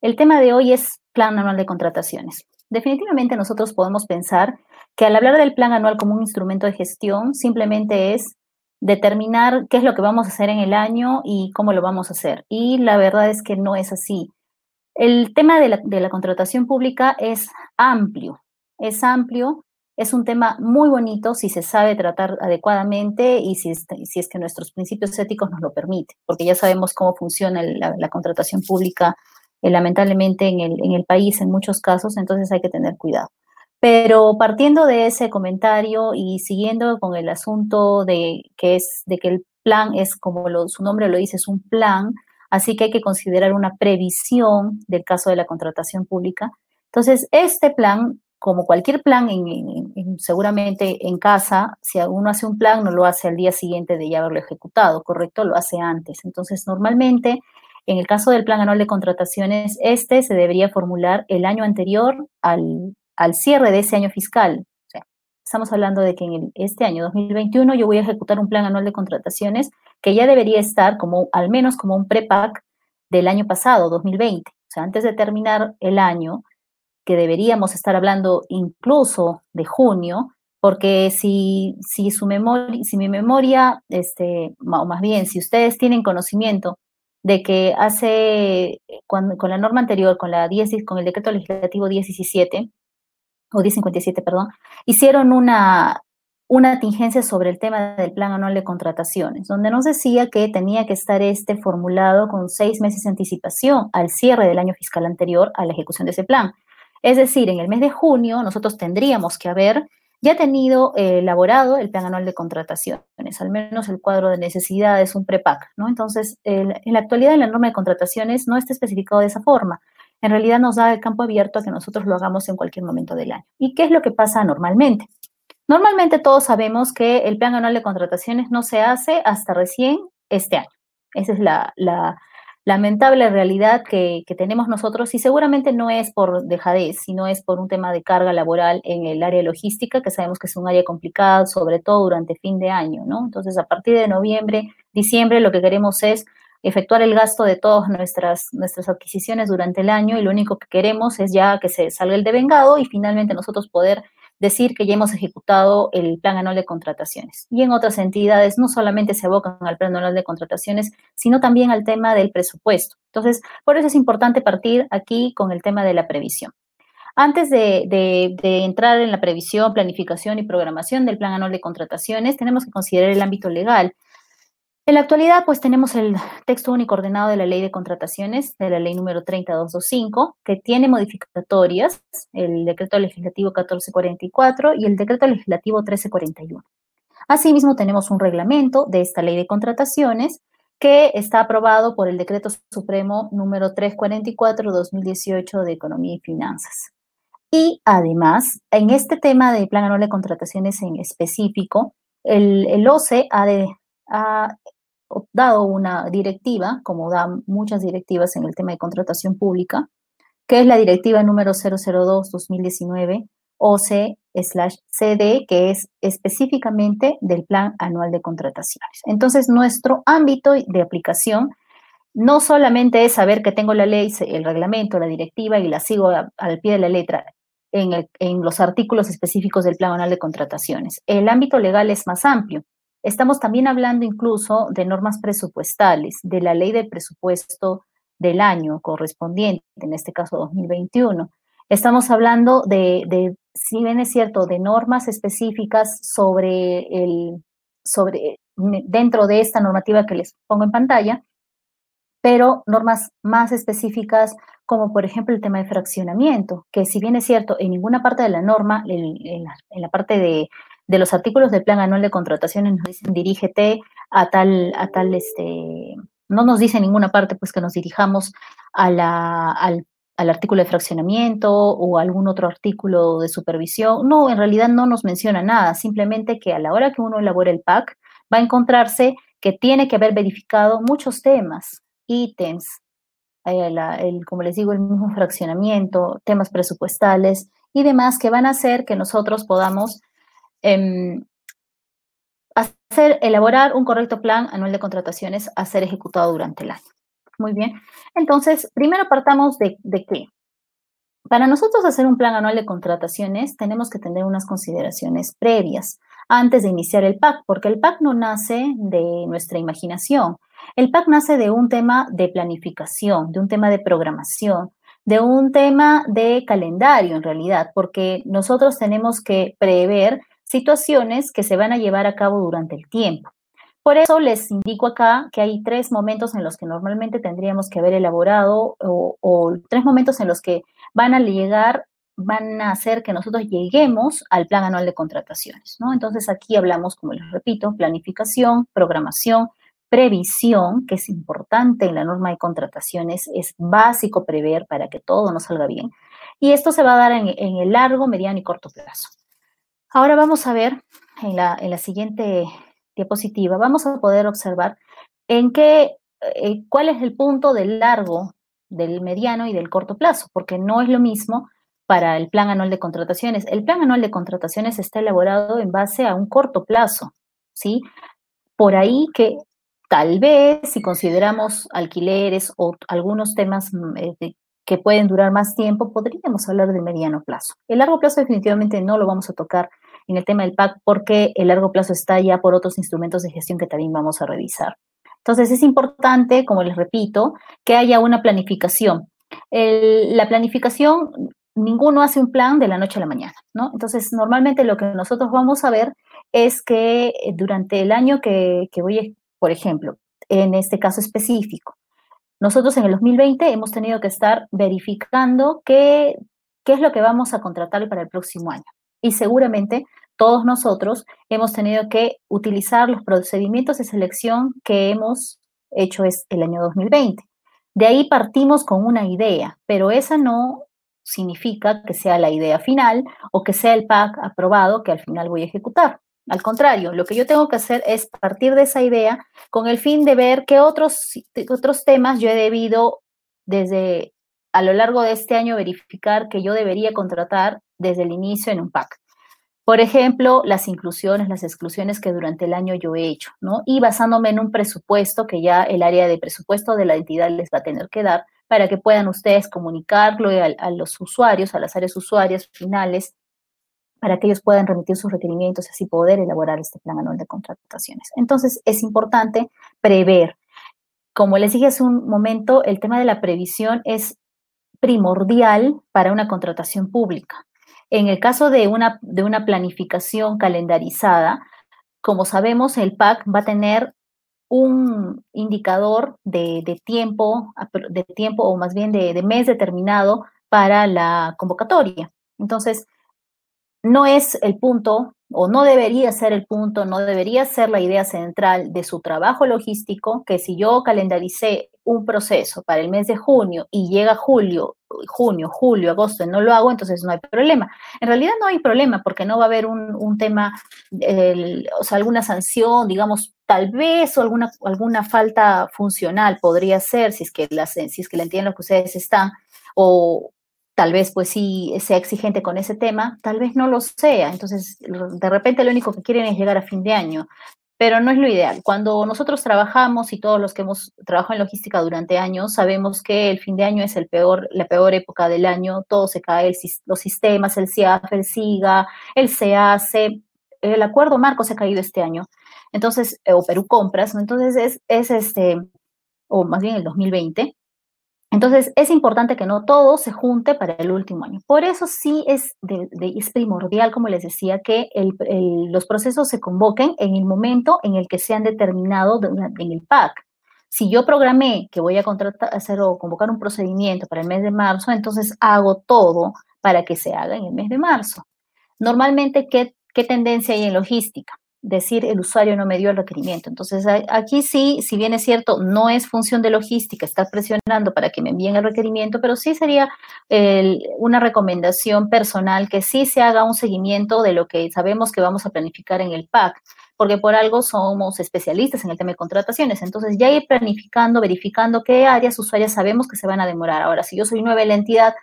El tema de hoy es plan anual de contrataciones. Definitivamente nosotros podemos pensar que al hablar del plan anual como un instrumento de gestión, simplemente es determinar qué es lo que vamos a hacer en el año y cómo lo vamos a hacer. Y la verdad es que no es así. El tema de la, contratación pública es amplio, es amplio, es un tema muy bonito si se sabe tratar adecuadamente y si es, que nuestros principios éticos nos lo permiten, porque ya sabemos cómo funciona la, contratación pública eh, lamentablemente en el, en el país en muchos casos, entonces hay que tener cuidado. Pero partiendo de ese comentario y siguiendo con el asunto de que es de que el plan es como su nombre lo dice, es un plan, así que hay que considerar una previsión del caso de la contratación pública. Entonces, este plan, como cualquier plan, seguramente en casa, si uno hace un plan, no lo hace al día siguiente de ya haberlo ejecutado, ¿correcto? Lo hace antes. Entonces, normalmente, en el caso del plan anual de contrataciones, este se debería formular el año anterior al, al cierre de ese año fiscal, estamos hablando de que en este año 2021 yo voy a ejecutar un plan anual de contrataciones que ya debería estar como al menos como un prepack del año pasado, 2020. O sea, antes de terminar el año, que deberíamos estar hablando incluso de junio, porque si, si su memoria, si mi memoria, este, o más bien, si ustedes tienen conocimiento de que hace, con la norma anterior, con la 10, con el decreto legislativo 1017, o 1057, perdón, hicieron una, una tingencia sobre el tema del plan anual de contrataciones, donde nos decía que tenía que estar este formulado con seis meses de anticipación al cierre del año fiscal anterior a la ejecución de ese plan. Es decir, en el mes de junio nosotros tendríamos que haber ya tenido eh, elaborado el plan anual de contrataciones, al menos el cuadro de necesidades, un prepack, ¿no? Entonces, en la actualidad en la norma de contrataciones no está especificado de esa forma en realidad nos da el campo abierto a que nosotros lo hagamos en cualquier momento del año. ¿Y qué es lo que pasa normalmente? Normalmente todos sabemos que el plan anual de contrataciones no se hace hasta recién este año. Esa es la, lamentable realidad que, tenemos nosotros y seguramente no es por dejadez, sino es por un tema de carga laboral en el área logística, que sabemos que es un área complicada, sobre todo durante fin de año, ¿no? Entonces, a partir de noviembre, diciembre, lo que queremos es efectuar el gasto de todas nuestras, nuestras adquisiciones durante el año y lo único que queremos es ya que se salga el devengado y finalmente nosotros poder decir que ya hemos ejecutado el plan anual de contrataciones. Y en otras entidades no solamente se abocan al plan anual de contrataciones, sino también al tema del presupuesto. Entonces, por eso es importante partir aquí con el tema de la previsión. Antes de, de, entrar en la previsión, planificación y programación del plan anual de contrataciones, tenemos que considerar el ámbito legal. En la actualidad, pues tenemos el texto único ordenado de la ley de contrataciones, de la ley número 30225, que tiene modificatorias, el decreto legislativo 1444 y el decreto legislativo 1341. Asimismo, tenemos un reglamento de esta ley de contrataciones que está aprobado por el decreto supremo número 344-2018 de Economía y Finanzas. Y además, en este tema de plan anual de contrataciones en específico, el, el OCE ha, de, ha dado una directiva, como dan muchas directivas en el tema de contratación pública, que es la directiva número 002-2019 OC/CD, que es específicamente del Plan Anual de Contrataciones. Entonces, nuestro ámbito de aplicación no solamente es saber que tengo la ley, el reglamento, la directiva y la sigo al pie de la letra en, en los artículos específicos del Plan Anual de Contrataciones. El ámbito legal es más amplio Estamos también hablando incluso de normas presupuestales, de la ley de presupuesto del año correspondiente, en este caso 2021. Estamos hablando de, si bien es cierto, de normas específicas sobre el, sobre, dentro de esta normativa que les pongo en pantalla, pero normas más específicas como por ejemplo el tema de fraccionamiento, que si bien es cierto, en ninguna parte de la norma, en la parte de de los artículos del plan anual de contrataciones nos dicen dirígete a tal, a tal, este, no nos dice en ninguna parte pues que nos dirijamos al, al artículo de fraccionamiento o algún otro artículo de supervisión. No, en realidad no nos menciona nada, simplemente que a la hora que uno elabora el PAC va a encontrarse que tiene que haber verificado muchos temas, ítems, eh, el, como les digo, el mismo fraccionamiento, temas presupuestales y demás que van a hacer que nosotros podamos Em, hacer, elaborar un correcto plan anual de contrataciones a ser ejecutado durante el año. Muy bien. Entonces, primero partamos de, de qué. Para nosotros hacer un plan anual de contrataciones, tenemos que tener unas consideraciones previas antes de iniciar el PAC, porque el PAC no nace de nuestra imaginación. El PAC nace de un tema de planificación, de un tema de programación, de un tema de calendario en realidad, porque nosotros tenemos que prever situaciones que se van a llevar a cabo durante el tiempo. Por eso les indico acá que hay tres momentos en los que normalmente tendríamos que haber elaborado o, tres momentos en los que van a llegar, van a hacer que nosotros lleguemos al plan anual de contrataciones. Entonces aquí hablamos, como les repito, planificación, programación, previsión, que es importante en la norma de contrataciones, es básico prever para que todo nos salga bien. Y esto se va a dar en, el largo, mediano y corto plazo. Ahora vamos a ver en la, en la siguiente diapositiva, vamos a poder observar en qué, eh, cuál es el punto del largo, del mediano y del corto plazo, porque no es lo mismo para el plan anual de contrataciones. El plan anual de contrataciones está elaborado en base a un corto plazo, ¿sí? Por ahí que tal vez si consideramos alquileres o algunos temas mm, eh, que pueden durar más tiempo, podríamos hablar de mediano plazo. El largo plazo definitivamente no lo vamos a tocar en el tema del PAC porque el largo plazo está ya por otros instrumentos de gestión que también vamos a revisar. Entonces es importante, como les repito, que haya una planificación. la planificación, ninguno hace un plan de la noche a la mañana, ¿no? Entonces normalmente lo que nosotros vamos a ver es que eh, durante el año que, que voy, por ejemplo, en este caso específico, nosotros en el 2020 hemos tenido que estar verificando qué, qué es lo que vamos a contratar para el próximo año. Y seguramente todos nosotros hemos tenido que utilizar los procedimientos de selección que hemos hecho es el año 2020. De ahí partimos con una idea, pero esa no significa que sea la idea final o que sea el PAC aprobado que al final voy a ejecutar. Al contrario, lo que yo tengo que hacer es partir de esa idea con el fin de ver qué otros, otros temas yo he debido desde a lo largo de este año verificar que yo debería contratar desde el inicio en un PAC. Por ejemplo, las inclusiones, las exclusiones que durante el año yo he hecho, ¿no? Y basándome en un presupuesto que ya el área de presupuesto de la entidad les va a tener que dar para que puedan ustedes comunicarlo a, los usuarios, a las áreas usuarias finales, para que ellos puedan remitir sus requerimientos y así poder elaborar este plan anual de contrataciones. Entonces, es importante prever. Como les dije hace un momento, el tema de la previsión es primordial para una contratación pública. En el caso de una, de una planificación calendarizada, como sabemos, el PAC va a tener un indicador de, tiempo, de tiempo o más bien de, de, mes determinado para la convocatoria. Entonces, no es el punto o no debería ser el punto, no debería ser la idea central de su trabajo logístico, que si yo calendaricé un proceso para el mes de junio y llega julio, junio, julio, agosto no lo hago, entonces no hay problema. En realidad no hay problema porque no va a haber un, tema, o sea, alguna sanción, digamos, tal vez o alguna, alguna falta funcional podría ser, si es que, la, si es que la entienden lo que ustedes están, o, tal vez pues sí sea exigente con ese tema, tal vez no lo sea. Entonces, de repente lo único que quieren es llegar a fin de año, pero no es lo ideal. Cuando nosotros trabajamos y todos los que hemos trabajado en logística durante años, sabemos que el fin de año es el la peor época del año, todo se cae, los sistemas, el CIAF, el SIGA, el CAC, el acuerdo marco se ha caído este año. Entonces, o Perú Compras, entonces es, es este, o más bien el 2020, entonces, es importante que no todo se junte para el último año. Por eso sí es, es primordial, como les decía, que los procesos se convoquen en el momento en el que se han determinado en el PAC. Si yo programé que voy a contratar, hacer o convocar un procedimiento para el mes de marzo, entonces hago todo para que se haga en el mes de marzo. Normalmente, ¿qué, qué tendencia hay en logística? Decir el usuario no me dio el requerimiento. Entonces, aquí sí, si bien es cierto, no es función de logística estar presionando para que me envíen el requerimiento, pero sí sería una recomendación personal que sí se haga un seguimiento de lo que sabemos que vamos a planificar en el PAC, porque por algo somos especialistas en el tema de contrataciones. Entonces, ya ir planificando, verificando qué áreas usuarias sabemos que se van a demorar. Ahora, si yo soy nueva en la entidad,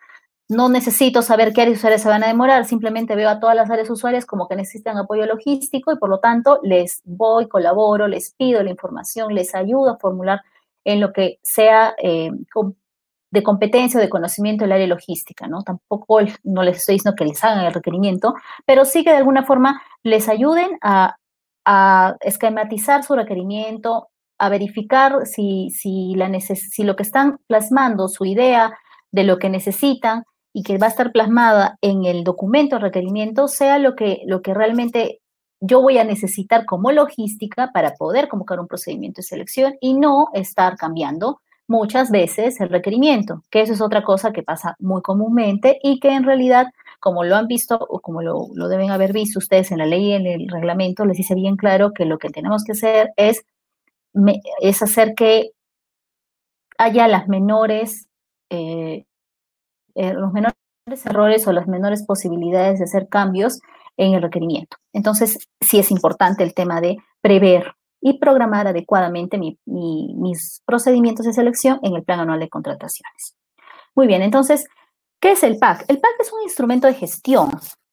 no necesito saber qué áreas usuarias se van a demorar, simplemente veo a todas las áreas usuarias como que necesitan apoyo logístico y por lo tanto les voy, colaboro, les pido la información, les ayudo a formular en lo que sea eh, de competencia o de conocimiento del área logística, ¿no? Tampoco no les estoy diciendo que les hagan el requerimiento, pero sí que de alguna forma les ayuden a, esquematizar su requerimiento, a verificar si, si, lo que están plasmando, su idea de lo que necesitan y que va a estar plasmada en el documento requerimiento, sea lo que, lo que realmente yo voy a necesitar como logística para poder convocar un procedimiento de selección y no estar cambiando muchas veces el requerimiento, que eso es otra cosa que pasa muy comúnmente y que en realidad, como lo han visto o como lo, deben haber visto ustedes en la ley y en el reglamento, les dice bien claro que lo que tenemos que hacer es, es hacer que haya las menores, eh, eh, los menores errores o las menores posibilidades de hacer cambios en el requerimiento. Entonces, sí es importante el tema de prever y programar adecuadamente mis procedimientos de selección en el plan anual de contrataciones. Muy bien, entonces, ¿qué es el PAC? El PAC es un instrumento de gestión.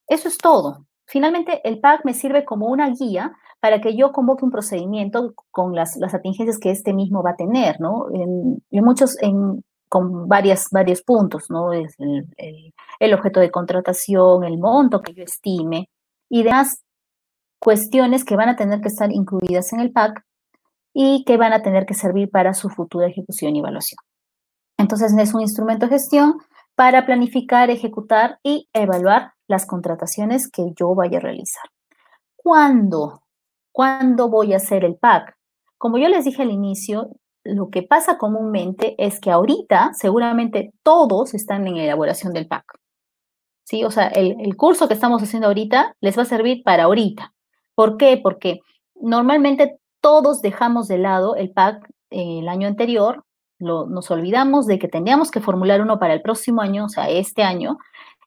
Eso es todo. Finalmente, el PAC me sirve como una guía para que yo convoque un procedimiento con las, las atingencias que este mismo va a tener, ¿no? En, muchos, con varias, varios puntos, ¿no? Es el, el, objeto de contratación, el monto que yo estime y demás cuestiones que van a tener que estar incluidas en el PAC y que van a tener que servir para su futura ejecución y evaluación. Entonces, es un instrumento de gestión para planificar, ejecutar y evaluar las contrataciones que yo vaya a realizar. ¿Cuándo? ¿Cuándo voy a hacer el PAC? Como yo les dije al inicio, lo que pasa comúnmente es que ahorita seguramente todos están en elaboración del PAC. ¿Sí? O sea, el, curso que estamos haciendo ahorita les va a servir para ahorita. ¿Por qué? Porque normalmente todos dejamos de lado el PAC el año anterior, nos olvidamos de que teníamos que formular uno para el próximo año, o sea, este año,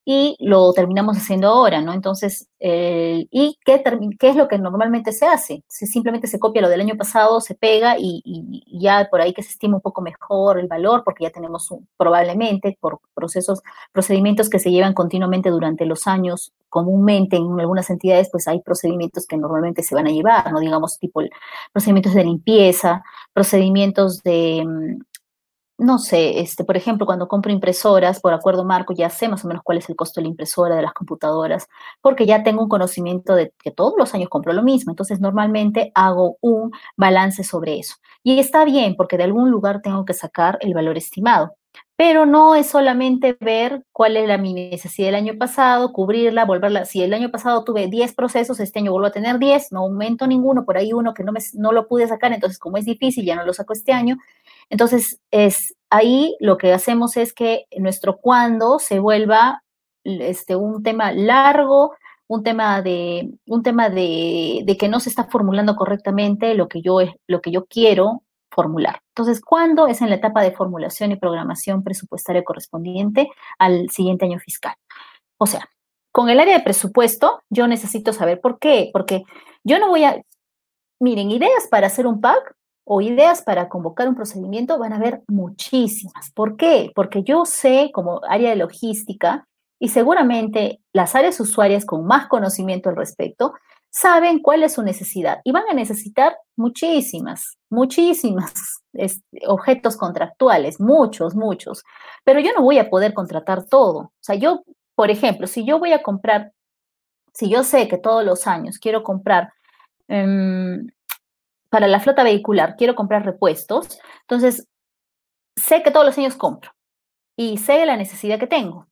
y lo terminamos haciendo ahora, ¿no? Entonces, ¿y qué, qué, es lo que normalmente se hace? Se, simplemente se copia lo del año pasado, se pega y, ya por ahí que se estima un poco mejor el valor, porque ya tenemos probablemente por procesos, procedimientos que se llevan continuamente durante los años, comúnmente en algunas entidades, pues hay procedimientos que normalmente se van a llevar, ¿no? Digamos, tipo procedimientos de limpieza, procedimientos de mm, no sé, este, por ejemplo, cuando compro impresoras por acuerdo marco, ya sé más o menos cuál es el costo de la impresora, de las computadoras, porque ya tengo un conocimiento de que todos los años compro lo mismo. Entonces, normalmente hago un balance sobre eso. Y está bien, porque de algún lugar tengo que sacar el valor estimado. Pero no es solamente ver cuál era mi necesidad del año pasado, cubrirla, volverla. Si el año pasado tuve 10 procesos, este año vuelvo a tener 10, no aumento ninguno, por ahí uno que no, me, no lo pude sacar, entonces como es difícil, ya no lo saco este año. Entonces, es ahí lo que hacemos es que nuestro cuándo se vuelva este, un tema largo, un tema de, un tema de, que no se está formulando correctamente lo que yo, lo que yo quiero formular. Entonces, ¿cuándo es en la etapa de formulación y programación presupuestaria correspondiente al siguiente año fiscal? O sea, con el área de presupuesto, yo necesito saber por qué, porque yo no voy a, miren, ideas para hacer un PAC o ideas para convocar un procedimiento van a haber muchísimas. ¿Por qué? Porque yo sé como área de logística y seguramente las áreas usuarias con más conocimiento al respecto saben cuál es su necesidad y van a necesitar muchísimas, muchísimas este, objetos contractuales, muchos, muchos. Pero yo no voy a poder contratar todo. O sea, yo, por ejemplo, si yo voy a comprar, si yo sé que todos los años quiero comprar em, para la flota vehicular quiero comprar repuestos, entonces sé que todos los años compro y sé la necesidad que tengo.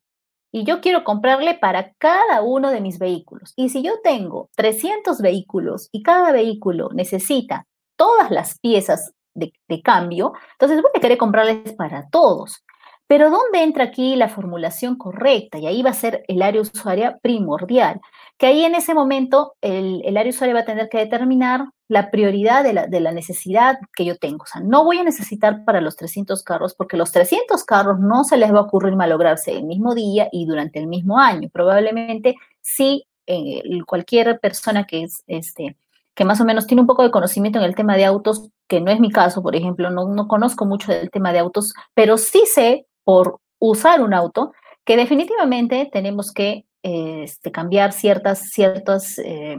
Y yo quiero comprarle para cada uno de mis vehículos. Y si yo tengo 300 vehículos y cada vehículo necesita todas las piezas de, de cambio, entonces voy a querer comprarles para todos. Pero ¿dónde entra aquí la formulación correcta? Y ahí va a ser el área usuaria primordial, que ahí en ese momento el, el área usuaria va a tener que determinar la prioridad de la, de la, necesidad que yo tengo. O sea, no voy a necesitar para los 300 carros porque los 300 carros no se les va a ocurrir malograrse el mismo día y durante el mismo año. Probablemente sí, eh, cualquier persona que es este que más o menos tiene un poco de conocimiento en el tema de autos, que no es mi caso, por ejemplo, no, no conozco mucho del tema de autos, pero sí sé por usar un auto, que definitivamente tenemos que este, cambiar ciertas, ciertas, eh,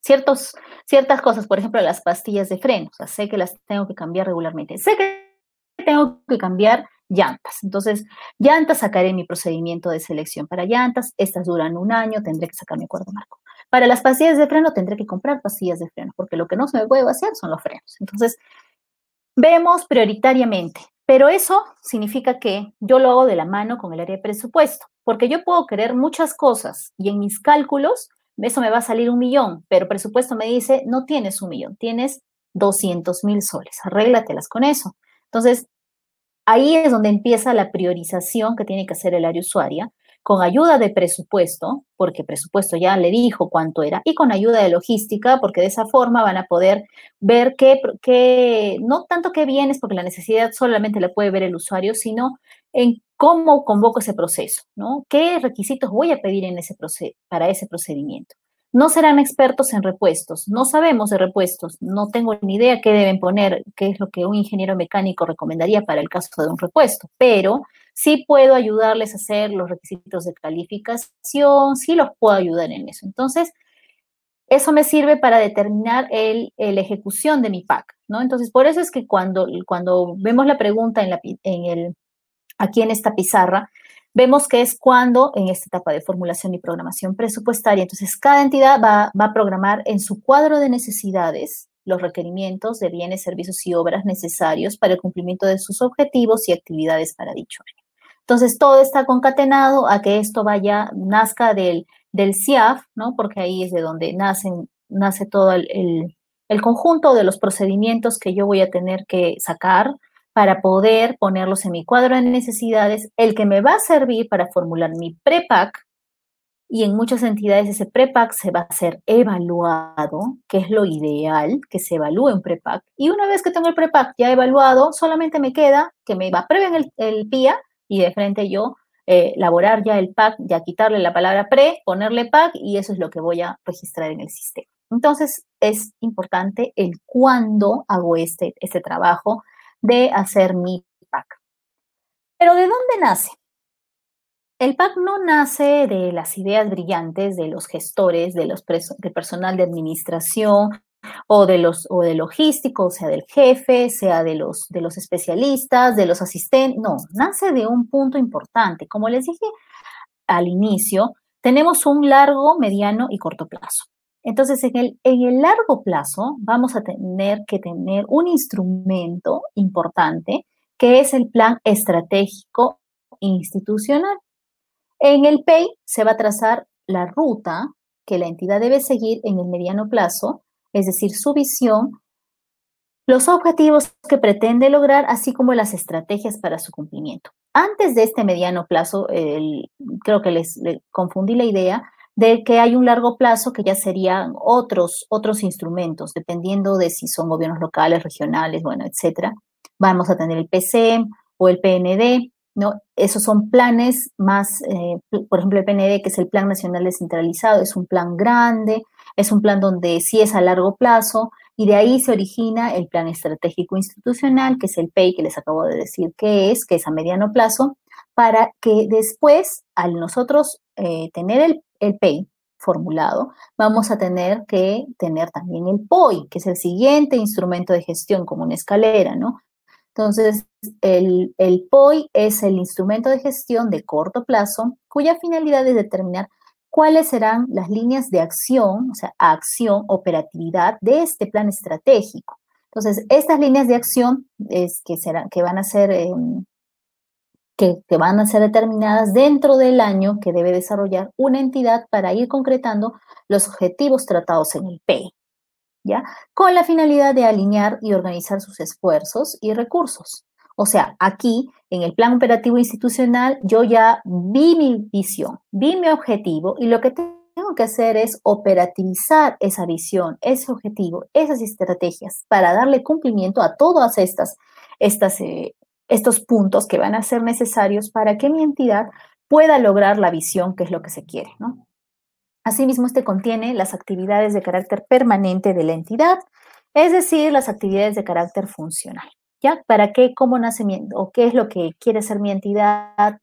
ciertos, ciertas cosas, por ejemplo, las pastillas de freno. Sé que las tengo que cambiar regularmente. Sé que tengo que cambiar llantas. Entonces, llantas sacaré mi procedimiento de selección para llantas. Estas duran un año, tendré que sacar mi acuerdo marco. Para las pastillas de freno tendré que comprar pastillas de freno, porque lo que no se me puede hacer son los frenos. Entonces, vemos prioritariamente, pero eso significa que yo lo hago de la mano con el área de presupuesto, porque yo puedo querer muchas cosas y en mis cálculos eso me va a salir un millón, pero presupuesto me dice, no tienes un millón, tienes 200 mil soles, arréglatelas con eso. Entonces, ahí es donde empieza la priorización que tiene que hacer el área usuaria con ayuda de presupuesto, porque presupuesto ya le dijo cuánto era, y con ayuda de logística, porque de esa forma van a poder ver qué, no tanto qué bienes, porque la necesidad solamente la puede ver el usuario, sino en cómo convoco ese proceso, ¿no? ¿Qué requisitos voy a pedir en ese para ese procedimiento? No serán expertos en repuestos, no sabemos de repuestos, no tengo ni idea qué deben poner, qué es lo que un ingeniero mecánico recomendaría para el caso de un repuesto, pero sí puedo ayudarles a hacer los requisitos de calificación, sí los puedo ayudar en eso. Entonces, eso me sirve para determinar el, ejecución de mi PAC, ¿no? Entonces, por eso es que cuando, cuando vemos la pregunta en el, aquí en esta pizarra, vemos que es cuando en esta etapa de formulación y programación presupuestaria, entonces cada entidad va, a programar en su cuadro de necesidades los requerimientos de bienes, servicios y obras necesarios para el cumplimiento de sus objetivos y actividades para dicho año. Entonces, todo está concatenado a que esto vaya, nazca del, del CIAF, ¿no? Porque ahí es de donde nacen, nace todo el, conjunto de los procedimientos que yo voy a tener que sacar para poder ponerlos en mi cuadro de necesidades, el que me va a servir para formular mi prepack, y en muchas entidades ese prepack se va a ser evaluado, que es lo ideal, que se evalúe un prepack. Y una vez que tengo el prepack ya evaluado, solamente me queda que me aprueben el, el PIA y de frente yo eh, elaborar ya el pack, ya quitarle la palabra pre, ponerle pack y eso es lo que voy a registrar en el sistema. Entonces, es importante el cuándo hago este, este trabajo de hacer mi pack. Pero ¿de dónde nace? El PAC no nace de las ideas brillantes de los gestores, de los personal de administración, o de los o de logístico, sea del jefe, sea de los de los especialistas, de los asistentes, no, nace de un punto importante. Como les dije al inicio, tenemos un largo, mediano y corto plazo. Entonces, en el, largo plazo vamos a tener que tener un instrumento importante que es el plan estratégico institucional. En el PEI se va a trazar la ruta que la entidad debe seguir en el mediano plazo es decir, su visión, los objetivos que pretende lograr, así como las estrategias para su cumplimiento. Antes de este mediano plazo, creo que les, confundí la idea de que hay un largo plazo que ya serían otros, otros instrumentos, dependiendo de si son gobiernos locales, regionales, bueno, etcétera. Vamos a tener el PCM o el PND, ¿no? Esos son planes más, eh, por ejemplo, el PND, que es el Plan Nacional Descentralizado, es un plan grande, es un plan donde sí es a largo plazo y de ahí se origina el plan estratégico institucional, que es el PEI que les acabo de decir que es, que es a mediano plazo, para que después, al nosotros eh, tener el, el PEI formulado, vamos a tener que tener también el POI, que es el siguiente instrumento de gestión como una escalera, ¿no? Entonces, el, el, POI es el instrumento de gestión de corto plazo cuya finalidad es determinar cuáles serán las líneas de acción, o sea, acción, operatividad de este plan estratégico. Entonces, estas líneas de acción es que, serán, que van a ser... Em, que, van a ser determinadas dentro del año que debe desarrollar una entidad para ir concretando los objetivos tratados en el PEI, ¿ya? Con la finalidad de alinear y organizar sus esfuerzos y recursos. O sea, aquí en el plan operativo institucional yo ya vi mi visión, vi mi objetivo y lo que tengo que hacer es operativizar esa visión, ese objetivo, esas estrategias para darle cumplimiento a todas estas, estas eh, estos puntos que van a ser necesarios para que mi entidad pueda lograr la visión que es lo que se quiere, ¿no? Asimismo, este contiene las actividades de carácter permanente de la entidad, es decir, las actividades de carácter funcional. ¿Ya? ¿Para qué? ¿Cómo nace mi, o qué es lo que quiere ser mi entidad?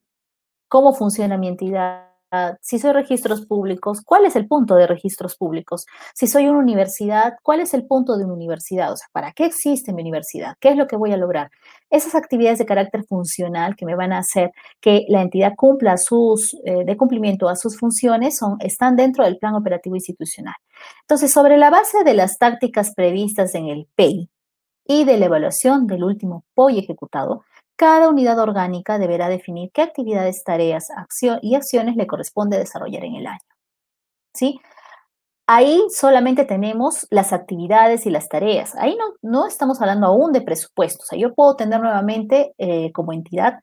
¿Cómo funciona mi entidad? Si soy registros públicos, ¿cuál es el punto de registros públicos? Si soy una universidad, ¿cuál es el punto de una universidad? O sea, ¿para qué existe mi universidad? ¿Qué es lo que voy a lograr? Esas actividades de carácter funcional que me van a hacer que la entidad cumpla sus, eh, de cumplimiento a sus funciones, son, están dentro del plan operativo institucional. Entonces, sobre la base de las tácticas previstas en el PEI y de la evaluación del último POI ejecutado, cada unidad orgánica deberá definir qué actividades, tareas acción y acciones le corresponde desarrollar en el año. ¿Sí? Ahí solamente tenemos las actividades y las tareas. Ahí no, no estamos hablando aún de presupuestos. O sea, yo puedo tener nuevamente eh, como entidad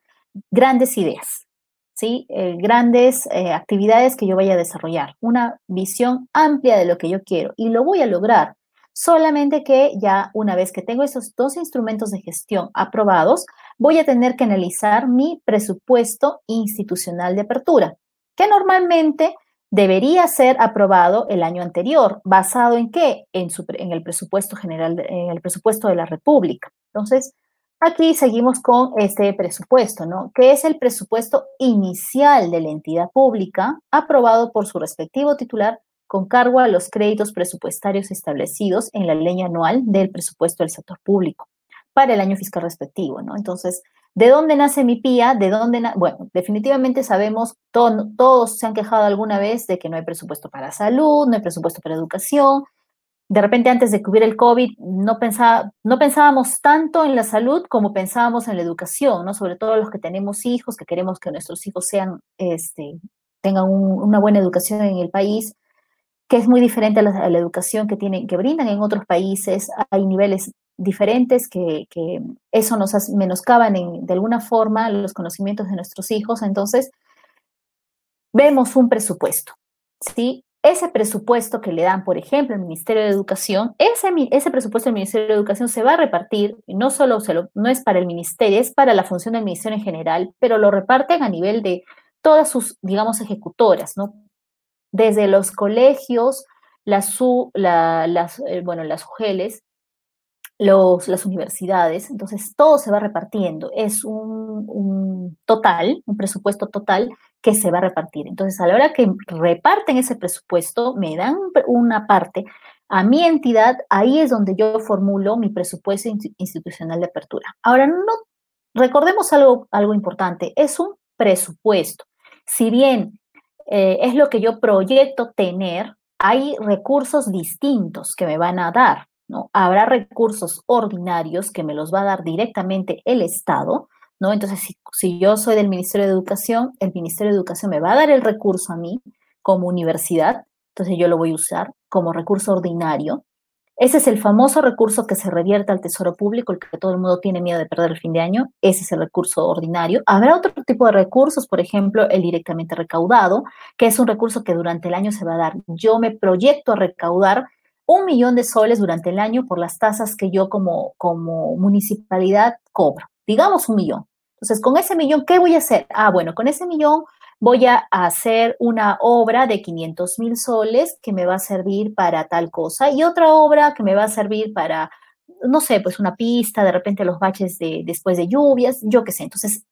grandes ideas, ¿sí? Eh, grandes eh, actividades que yo vaya a desarrollar, una visión amplia de lo que yo quiero y lo voy a lograr. Solamente que ya una vez que tengo esos dos instrumentos de gestión aprobados, voy a tener que analizar mi presupuesto institucional de apertura, que normalmente debería ser aprobado el año anterior, basado en qué? En, el presupuesto general, en el presupuesto de la República. Entonces, aquí seguimos con este presupuesto, ¿no? Que es el presupuesto inicial de la entidad pública, aprobado por su respectivo titular con cargo a los créditos presupuestarios establecidos en la ley anual del presupuesto del sector público para el año fiscal respectivo, ¿no? Entonces, ¿de dónde nace mi PIA? ¿De dónde? bueno, definitivamente sabemos, todos se han quejado alguna vez de que no hay presupuesto para salud, no hay presupuesto para educación. De repente, antes de que hubiera el COVID, no, pensaba, no pensábamos tanto en la salud como pensábamos en la educación, ¿no? Sobre todo los que tenemos hijos, que queremos que nuestros hijos sean, este, tengan una buena educación en el país que es muy diferente a la, educación que, tienen, que brindan en otros países. Hay niveles diferentes que, eso nos menoscaban de alguna forma los conocimientos de nuestros hijos. Entonces, vemos un presupuesto, ¿sí? Ese presupuesto que le dan, por ejemplo, el Ministerio de Educación, ese, ese presupuesto del Ministerio de Educación se va a repartir, no solo se no es para el Ministerio, es para la función del Ministerio en general, pero lo reparten a nivel de todas sus, digamos, ejecutoras, ¿no? Desde los colegios, las, las, eh, bueno, las UGELES, los, las universidades, entonces todo se va repartiendo, es un, total, un presupuesto total que se va a repartir. Entonces, a la hora que reparten ese presupuesto, me dan una parte a mi entidad, ahí es donde yo formulo mi presupuesto institucional de apertura. Ahora, no recordemos algo, algo importante, es un presupuesto. Si bien eh, es lo que yo proyecto tener, hay recursos distintos que me van a dar, ¿no? Habrá recursos ordinarios que me los va a dar directamente el Estado, ¿no? Entonces, si, si yo soy del Ministerio de Educación, el Ministerio de Educación me va a dar el recurso a mí como universidad, entonces yo lo voy a usar como recurso ordinario, ese es el famoso recurso que se revierte al Tesoro Público, el que todo el mundo tiene miedo de perder el fin de año. Ese es el recurso ordinario. Habrá otro tipo de recursos, por ejemplo, el directamente recaudado, que es un recurso que durante el año se va a dar. Yo me proyecto a recaudar un millón de soles durante el año por las tasas que yo como, como municipalidad cobro. Digamos un millón. Entonces, con ese millón, ¿qué voy a hacer? Ah, bueno, con ese millón voy a hacer una obra de 500 mil soles que me va a servir para tal cosa y otra obra que me va a servir para, no sé, pues una pista, de repente los baches de, después de lluvias, yo qué sé. Entonces,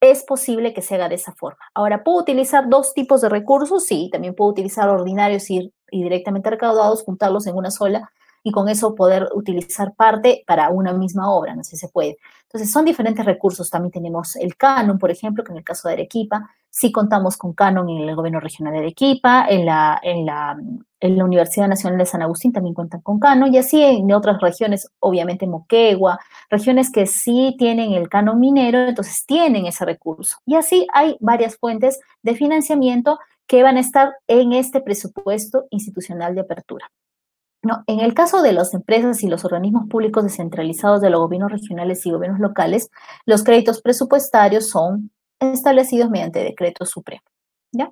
es posible que se haga de esa forma. Ahora, ¿puedo utilizar dos tipos de recursos? Sí, también puedo utilizar ordinarios y, y directamente recaudados, juntarlos en una sola y con eso poder utilizar parte para una misma obra, no sé si se puede. Entonces, son diferentes recursos. También tenemos el canon, por ejemplo, que en el caso de Arequipa, sí contamos con canon en el gobierno regional de Arequipa, en la, en la, en la Universidad Nacional de San Agustín también cuentan con canon, y así en otras regiones, obviamente Moquegua, regiones que sí tienen el canon minero, entonces tienen ese recurso. Y así hay varias fuentes de financiamiento que van a estar en este presupuesto institucional de apertura. No, en el caso de las empresas y los organismos públicos descentralizados de los gobiernos regionales y gobiernos locales, los créditos presupuestarios son establecidos mediante decreto supremo. ¿ya?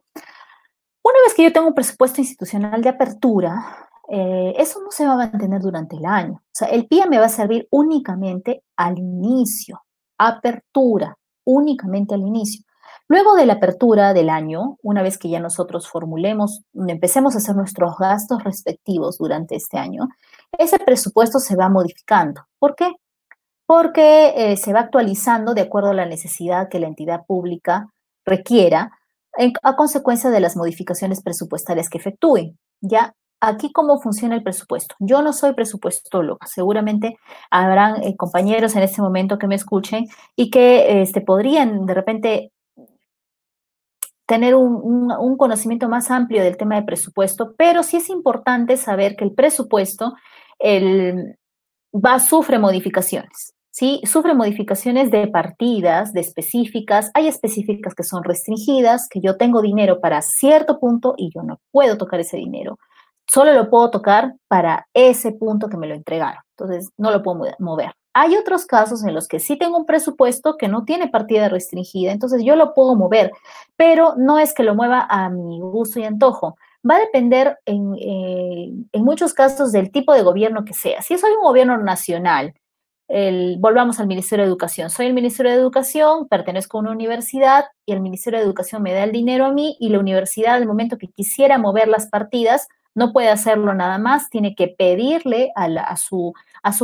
Una vez que yo tengo un presupuesto institucional de apertura, eh, eso no se va a mantener durante el año. O sea, el PIA me va a servir únicamente al inicio, apertura, únicamente al inicio. Luego de la apertura del año, una vez que ya nosotros formulemos, empecemos a hacer nuestros gastos respectivos durante este año, ese presupuesto se va modificando. ¿Por qué? Porque eh, se va actualizando de acuerdo a la necesidad que la entidad pública requiera a consecuencia de las modificaciones presupuestarias que efectúen. Ya aquí cómo funciona el presupuesto. Yo no soy presupuestóloga, seguramente habrán eh, compañeros en este momento que me escuchen y que este, podrían de repente tener un, conocimiento más amplio del tema de presupuesto, pero sí es importante saber que el presupuesto el, va, sufre modificaciones. ¿sí? Sufre modificaciones de partidas, de específicas. Hay específicas que son restringidas, que yo tengo dinero para cierto punto y yo no puedo tocar ese dinero. Solo lo puedo tocar para ese punto que me lo entregaron. Entonces, no lo puedo mover. Hay otros casos en los que sí tengo un presupuesto que no tiene partida restringida, entonces yo lo puedo mover, pero no es que lo mueva a mi gusto y antojo. Va a depender en, eh, muchos casos del tipo de gobierno que sea. Si soy un gobierno nacional, volvamos al Ministerio de Educación. Soy el Ministerio de Educación, pertenezco a una universidad y el Ministerio de Educación me da el dinero a mí y la universidad, al momento que quisiera mover las partidas, no puede hacerlo nada más, tiene que pedirle a, su,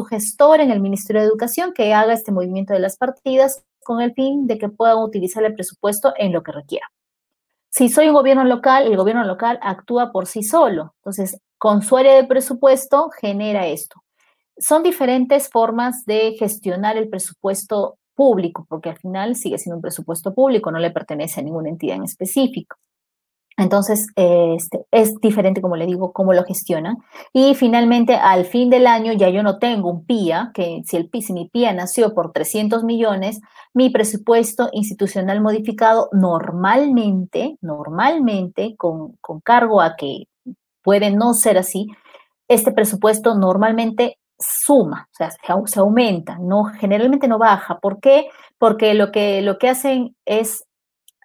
gestor en el Ministerio de Educación que haga este movimiento de las partidas con el fin de que puedan utilizar el presupuesto en lo que requiera. Si soy un gobierno local, el gobierno local actúa por sí solo. Entonces, con su área de presupuesto genera esto. Son diferentes formas de gestionar el presupuesto público, porque al final sigue siendo un presupuesto público, no le pertenece a ninguna entidad en específico. Entonces, este, es diferente, como le digo, cómo lo gestionan. Y finalmente, al fin del año, ya yo no tengo un PIA, que si, el, mi PIA nació por 300 millones, mi presupuesto institucional modificado normalmente, normalmente, con, con cargo a que puede no ser así, este presupuesto normalmente suma, o sea, se, aumenta, no, generalmente no baja. ¿Por qué? Porque lo que, lo que hacen es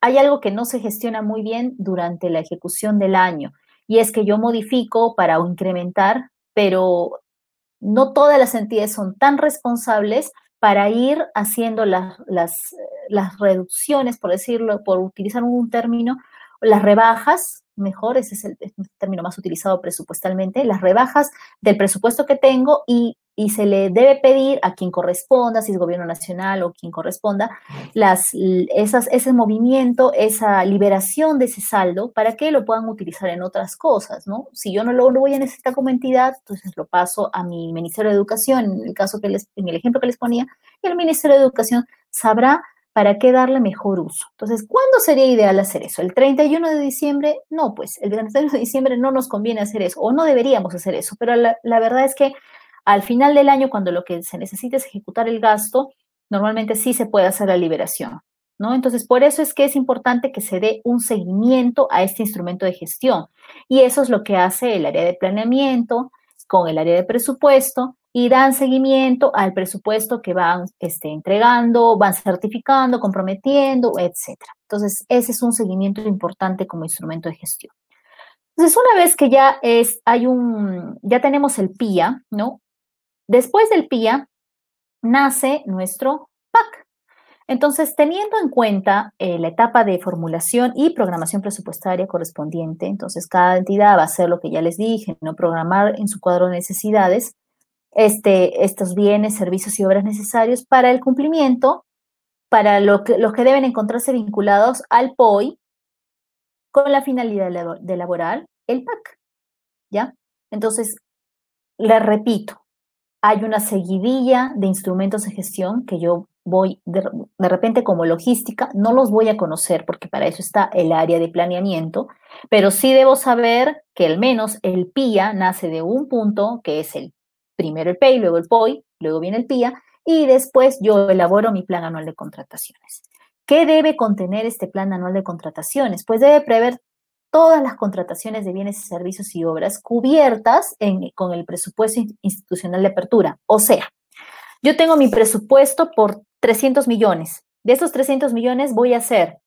hay algo que no se gestiona muy bien durante la ejecución del año y es que yo modifico para incrementar, pero no todas las entidades son tan responsables para ir haciendo las, las, reducciones, por decirlo, por utilizar un término, las rebajas, mejor, ese es el, término más utilizado presupuestalmente, las rebajas del presupuesto que tengo y y se le debe pedir a quien corresponda, si es gobierno nacional o quien corresponda, las, esas, ese movimiento, esa liberación de ese saldo para que lo puedan utilizar en otras cosas, ¿no? Si yo no lo, voy a necesitar como entidad, entonces lo paso a mi Ministerio de Educación, en el caso que les, en el ejemplo que les ponía, y el Ministerio de Educación sabrá para qué darle mejor uso. Entonces, ¿cuándo sería ideal hacer eso? ¿El 31 de diciembre? No, pues el 31 de diciembre no nos conviene hacer eso, o no deberíamos hacer eso, pero la, la verdad es que al final del año, cuando lo que se necesita es ejecutar el gasto, normalmente sí se puede hacer la liberación. ¿No? Entonces, por eso es que es importante que se dé un seguimiento a este instrumento de gestión. Y eso es lo que hace el área de planeamiento con el área de presupuesto y dan seguimiento al presupuesto que van este, entregando, van certificando, comprometiendo, etc. Entonces, ese es un seguimiento importante como instrumento de gestión. Entonces, una vez que ya es, hay un, ya tenemos el PIA, ¿no? Después del PIA nace nuestro PAC. Entonces, teniendo en cuenta eh, la etapa de formulación y programación presupuestaria correspondiente, entonces cada entidad va a hacer lo que ya les dije, no programar en su cuadro de necesidades este, estos bienes, servicios y obras necesarios para el cumplimiento, para lo que, los que deben encontrarse vinculados al POI con la finalidad de elaborar el PAC. ¿Ya? Entonces, le repito, hay una seguidilla de instrumentos de gestión que yo voy de, repente como logística, no los voy a conocer porque para eso está el área de planeamiento, pero sí debo saber que al menos el PIA nace de un punto que es el primero el PEI, luego el POI, luego viene el PIA y después yo elaboro mi plan anual de contrataciones. ¿Qué debe contener este plan anual de contrataciones? Pues debe prever todas las contrataciones de bienes y servicios y obras cubiertas con el presupuesto institucional de apertura. O sea, yo tengo mi presupuesto por 300 millones. De esos 300 millones voy a hacer,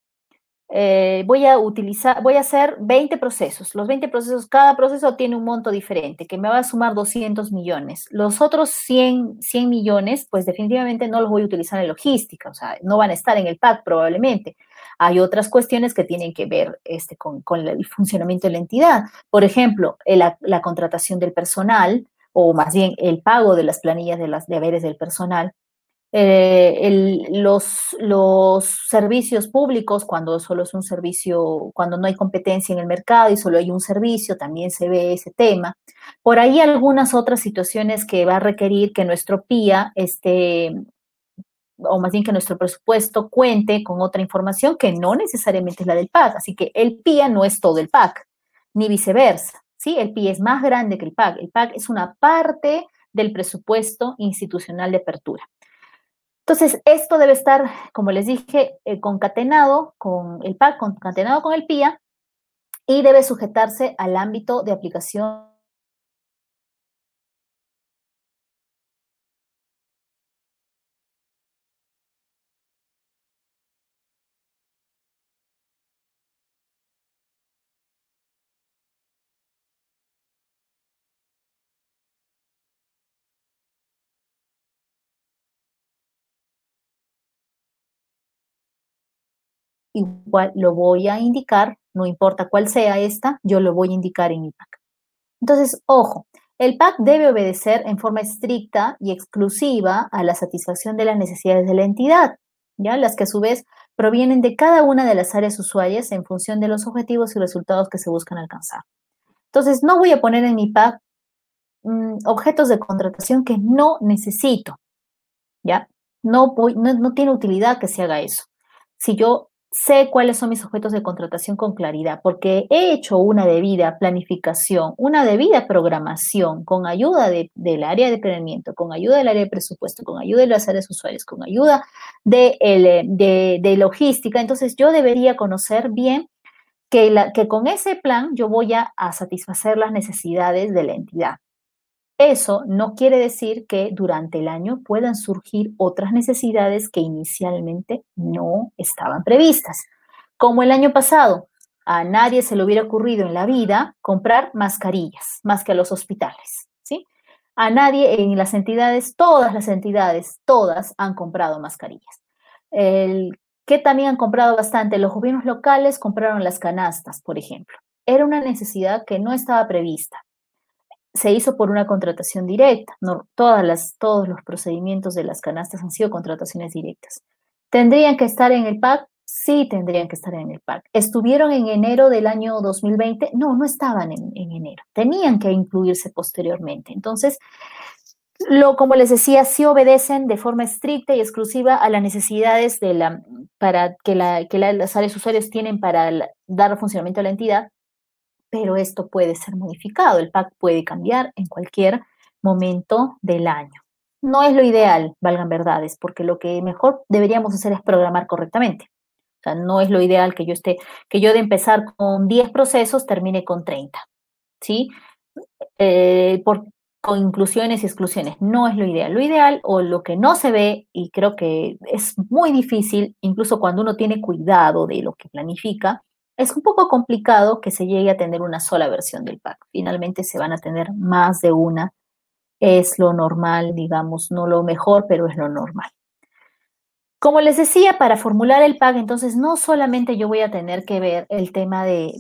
eh, voy a utilizar, voy a hacer 20 procesos. Los 20 procesos, cada proceso tiene un monto diferente, que me va a sumar 200 millones. Los otros 100, 100 millones, pues definitivamente no los voy a utilizar en logística, o sea, no van a estar en el PAC probablemente. Hay otras cuestiones que tienen que ver este, con, el funcionamiento de la entidad. Por ejemplo, la, contratación del personal o más bien el pago de las planillas de las deberes del personal. eh, los, los servicios públicos, cuando solo es un servicio, cuando no hay competencia en el mercado y solo hay un servicio, también se ve ese tema. Por ahí algunas otras situaciones que va a requerir que nuestro PIA esté o más bien que nuestro presupuesto cuente con otra información que no necesariamente es la del PAC. Así que el PIA no es todo el PAC, ni viceversa. ¿sí? El PIA es más grande que el PAC. El PAC es una parte del presupuesto institucional de apertura. Entonces, esto debe estar, como les dije, eh, concatenado con el PAC, concatenado con el PIA, y debe sujetarse al ámbito de aplicación igual lo voy a indicar, no importa cuál sea esta, yo lo voy a indicar en mi PAC. Entonces, ojo, el PAC debe obedecer en forma estricta y exclusiva a la satisfacción de las necesidades de la entidad, ¿ya? las que a su vez provienen de cada una de las áreas usuarias en función de los objetivos y resultados que se buscan alcanzar. Entonces, no voy a poner en mi PAC mm, objetos de contratación que no necesito, ¿ya? No, no, no tiene utilidad que se haga eso. Si yo sé cuáles son mis objetos de contratación con claridad, porque he hecho una debida planificación, una debida programación con ayuda del área de planeamiento, con ayuda del área de presupuesto, con ayuda de las áreas usuarias, con ayuda de, de, logística. Entonces yo debería conocer bien que, la, que con ese plan yo voy a satisfacer las necesidades de la entidad. Eso no quiere decir que durante el año puedan surgir otras necesidades que inicialmente no estaban previstas. Como el año pasado, a nadie se le hubiera ocurrido en la vida comprar mascarillas más que a los hospitales, ¿sí? A nadie en las entidades, todas las entidades, todas han comprado mascarillas. El que también han comprado bastante, los gobiernos locales compraron las canastas, por ejemplo. Era una necesidad que no estaba prevista se hizo por una contratación directa. No, todas las, todos los procedimientos de las canastas han sido contrataciones directas. ¿Tendrían que estar en el PAC? Sí, tendrían que estar en el PAC. ¿Estuvieron en enero del año 2020? No, no estaban en, enero. Tenían que incluirse posteriormente. Entonces, lo, como les decía, sí obedecen de forma estricta y exclusiva a las necesidades de la, para que, la, que las áreas usuarias tienen para dar funcionamiento a la entidad, pero esto puede ser modificado. El PAC puede cambiar en cualquier momento del año. No es lo ideal, valgan verdades, porque lo que mejor deberíamos hacer es programar correctamente. O sea, no es lo ideal que yo esté, que yo de empezar con 10 procesos termine con 30, ¿sí? Eh, por, con inclusiones y exclusiones. No es lo ideal. Lo ideal o lo que no se ve, y creo que es muy difícil, incluso cuando uno tiene cuidado de lo que planifica, es un poco complicado que se llegue a tener una sola versión del pack. Finalmente se van a tener más de una. Es lo normal, digamos, no lo mejor, pero es lo normal. Como les decía, para formular el pack, entonces no solamente yo voy a tener que ver el tema de,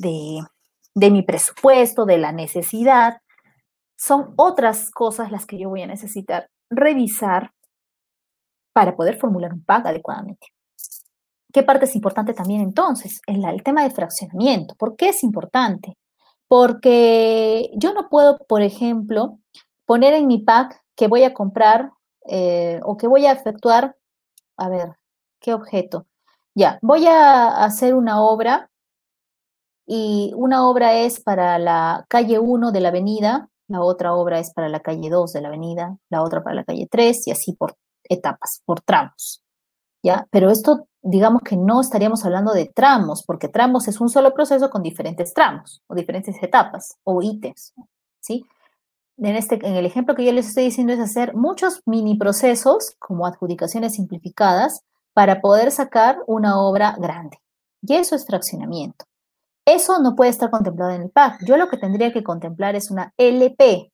de mi presupuesto, de la necesidad, son otras cosas las que yo voy a necesitar revisar para poder formular un pack adecuadamente. ¿Qué parte es importante también entonces? El, el tema de fraccionamiento. ¿Por qué es importante? Porque yo no puedo, por ejemplo, poner en mi pack que voy a comprar eh, o que voy a efectuar, a ver, ¿qué objeto? Ya, voy a hacer una obra y una obra es para la calle 1 de la avenida, la otra obra es para la calle 2 de la avenida, la otra para la calle 3 y así por etapas, por tramos. ¿Ya? Pero esto digamos que no estaríamos hablando de tramos, porque tramos es un solo proceso con diferentes tramos o diferentes etapas o ítems, ¿sí? En, este, en el ejemplo que yo les estoy diciendo es hacer muchos mini procesos como adjudicaciones simplificadas para poder sacar una obra grande. Y eso es fraccionamiento. Eso no puede estar contemplado en el PAC. Yo lo que tendría que contemplar es una LP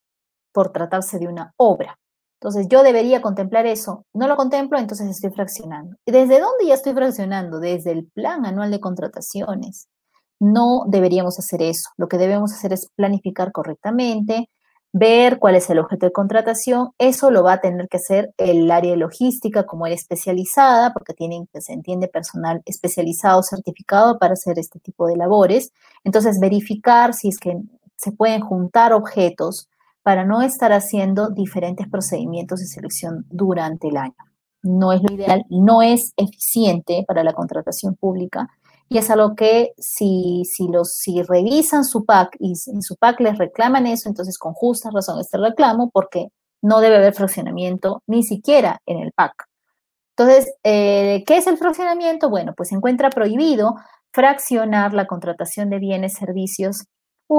por tratarse de una obra. Entonces, yo debería contemplar eso. No lo contemplo, entonces estoy fraccionando. ¿Y desde dónde ya estoy fraccionando? Desde el plan anual de contrataciones. No deberíamos hacer eso. Lo que debemos hacer es planificar correctamente, ver cuál es el objeto de contratación. Eso lo va a tener que hacer el área de logística como era especializada, porque tienen que se entiende personal especializado, certificado para hacer este tipo de labores. Entonces, verificar si es que se pueden juntar objetos para no estar haciendo diferentes procedimientos de selección durante el año. No es lo ideal, no es eficiente para la contratación pública y es algo que si, si, revisan su PAC y en su PAC les reclaman eso, entonces con justa razón este reclamo porque no debe haber fraccionamiento ni siquiera en el PAC. Entonces, eh, ¿qué es el fraccionamiento? Bueno, pues se encuentra prohibido fraccionar la contratación de bienes, servicios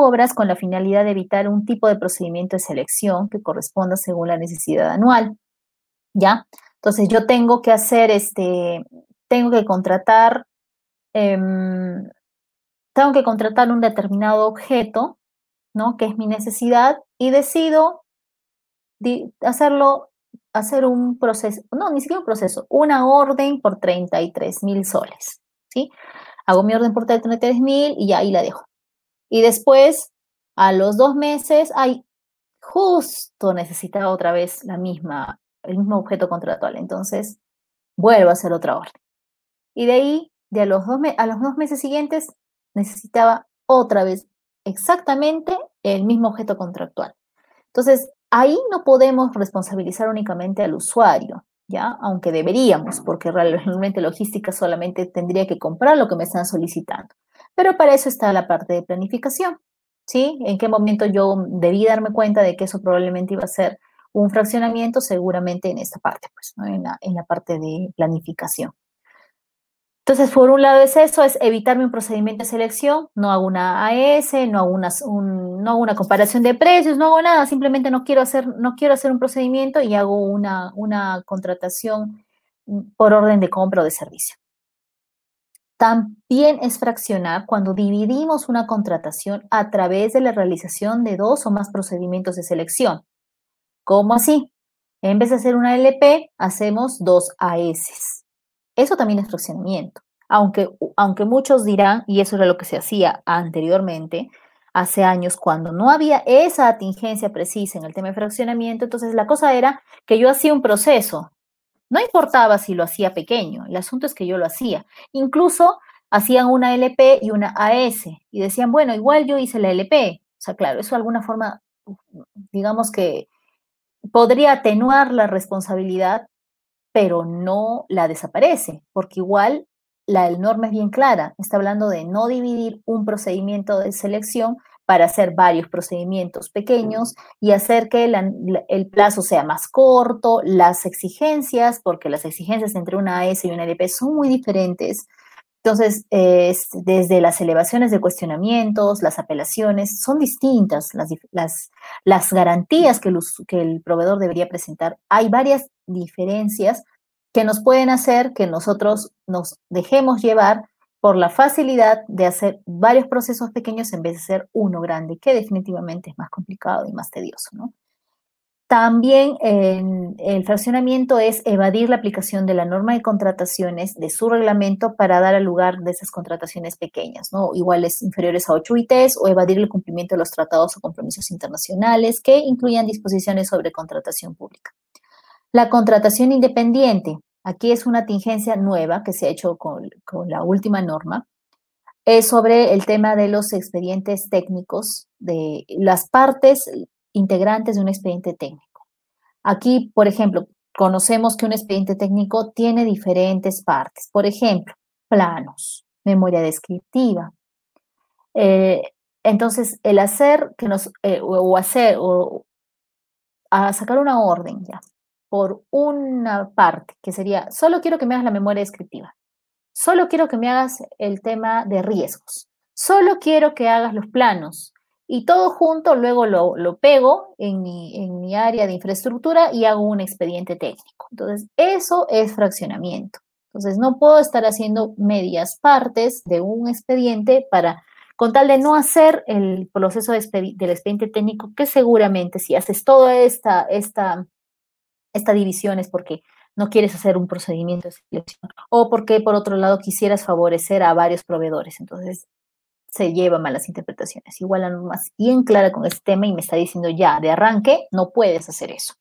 obras con la finalidad de evitar un tipo de procedimiento de selección que corresponda según la necesidad anual. ¿Ya? Entonces yo tengo que hacer este, tengo que contratar, em, tengo que contratar un determinado objeto, ¿no? Que es mi necesidad y decido hacerlo, hacer un proceso, no, ni siquiera un proceso, una orden por 33 mil soles, ¿sí? Hago mi orden por 33 mil y ahí la dejo. Y después, a los dos meses, hay justo necesitaba otra vez la misma, el mismo objeto contractual. Entonces, vuelvo a hacer otra orden. Y de ahí, de a los dos, a los dos meses siguientes, necesitaba otra vez exactamente el mismo objeto contractual. Entonces, ahí no podemos responsabilizar únicamente al usuario, ¿ya? Aunque deberíamos, porque realmente logística solamente tendría que comprar lo que me están solicitando. Pero para eso está la parte de planificación, ¿sí? En qué momento yo debí darme cuenta de que eso probablemente iba a ser un fraccionamiento, seguramente en esta parte, pues, ¿no? en, la, parte de planificación. Entonces, por un lado es eso, es evitarme un procedimiento de selección, no hago una AS, no hago una, comparación de precios, no hago nada, simplemente no quiero hacer, no quiero hacer un procedimiento y hago una, una contratación por orden de compra o de servicio. También es fraccionar cuando dividimos una contratación a través de la realización de dos o más procedimientos de selección. ¿Cómo así? En vez de hacer una LP, hacemos dos AS. Eso también es fraccionamiento. Aunque, aunque muchos dirán, y eso era lo que se hacía anteriormente, hace años, cuando no había esa atingencia precisa en el tema de fraccionamiento, entonces la cosa era que yo hacía un proceso, no importaba si lo hacía pequeño, el asunto es que yo lo hacía. Incluso hacían una LP y una AS y decían, bueno, igual yo hice la LP. O sea, claro, eso de alguna forma, digamos que podría atenuar la responsabilidad, pero no la desaparece, porque igual la norma es bien clara. Está hablando de no dividir un procedimiento de selección para hacer varios procedimientos pequeños y hacer que el plazo sea más corto, las exigencias, porque las exigencias entre una AS y una LP son muy diferentes. Entonces, desde las elevaciones de cuestionamientos, las apelaciones, son distintas las, garantías que el proveedor debería presentar. Hay varias diferencias que nos pueden hacer que nosotros nos dejemos llevar por la facilidad de hacer varios procesos pequeños en vez de ser uno grande, que definitivamente es más complicado y más tedioso, ¿no? También el fraccionamiento es evadir la aplicación de la norma de contrataciones de su reglamento para dar al lugar de esas contrataciones pequeñas, ¿no? Iguales inferiores a 8 UITs o evadir el cumplimiento de los tratados o compromisos internacionales que incluyan disposiciones sobre contratación pública. La contratación independiente Aquí es una tingencia nueva que se ha hecho con, la última norma. Es sobre el tema de los expedientes técnicos, de las partes integrantes de un expediente técnico. Aquí, por ejemplo, conocemos que un expediente técnico tiene diferentes partes. Por ejemplo, planos, memoria descriptiva. Eh, entonces, el hacer que nos, eh, o hacer, o a sacar una orden ya, por una parte, que sería, solo quiero que me hagas la memoria descriptiva, solo quiero que me hagas el tema de riesgos, solo quiero que hagas los planos y todo junto luego lo, pego en mi, en mi área de infraestructura y hago un expediente técnico. Entonces, eso es fraccionamiento. Entonces, no puedo estar haciendo medias partes de un expediente para, con tal de no hacer el proceso del expediente técnico, que seguramente si haces toda esta, esta esta división es porque no quieres hacer un procedimiento de selección o porque por otro lado quisieras favorecer a varios proveedores. Entonces, se lleva malas interpretaciones. Igual la norma es bien clara con este tema y me está diciendo ya, de arranque, no puedes hacer eso.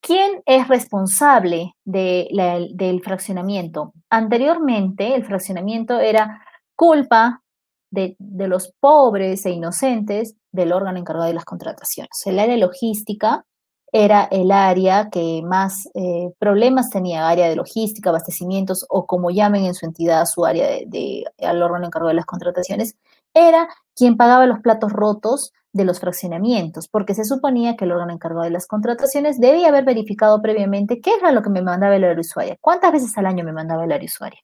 ¿Quién es responsable del fraccionamiento? Anteriormente, el fraccionamiento era culpa de, los pobres e inocentes del órgano encargado de las contrataciones. El área logística era el área que más eh, problemas tenía, área de logística, abastecimientos o como llamen en su entidad su área de, de, al órgano encargado de las contrataciones, era quien pagaba los platos rotos de los fraccionamientos, porque se suponía que el órgano encargado de las contrataciones debía haber verificado previamente qué era lo que me mandaba el área usuaria, cuántas veces al año me mandaba el área usuaria.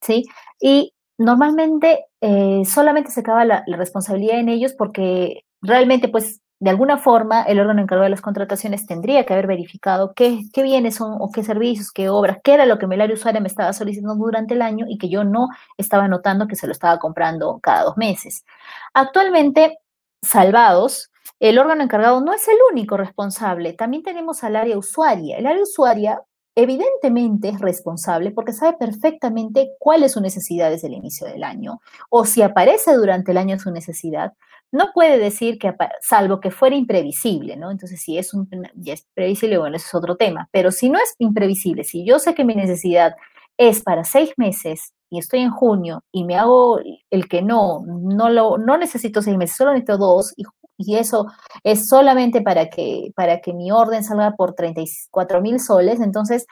¿Sí? Y normalmente eh, solamente se acaba la, responsabilidad en ellos porque realmente, pues, de alguna forma, el órgano encargado de las contrataciones tendría que haber verificado qué, bienes son o qué servicios, qué obras, qué era lo que el área usuaria me estaba solicitando durante el año y que yo no estaba notando que se lo estaba comprando cada dos meses. Actualmente, salvados, el órgano encargado no es el único responsable, también tenemos al área usuaria. El área usuaria evidentemente es responsable porque sabe perfectamente cuál es su necesidad desde el inicio del año o si aparece durante el año su necesidad, no puede decir que, salvo que fuera imprevisible, ¿no? Entonces, si es, un, ya es previsible, bueno, eso es otro tema, pero si no es imprevisible, si yo sé que mi necesidad es para seis meses y estoy en junio y me hago el que no, no, lo, no necesito seis meses, solo necesito dos y, eso es solamente para que, para que mi orden salga por 34 mil soles, entonces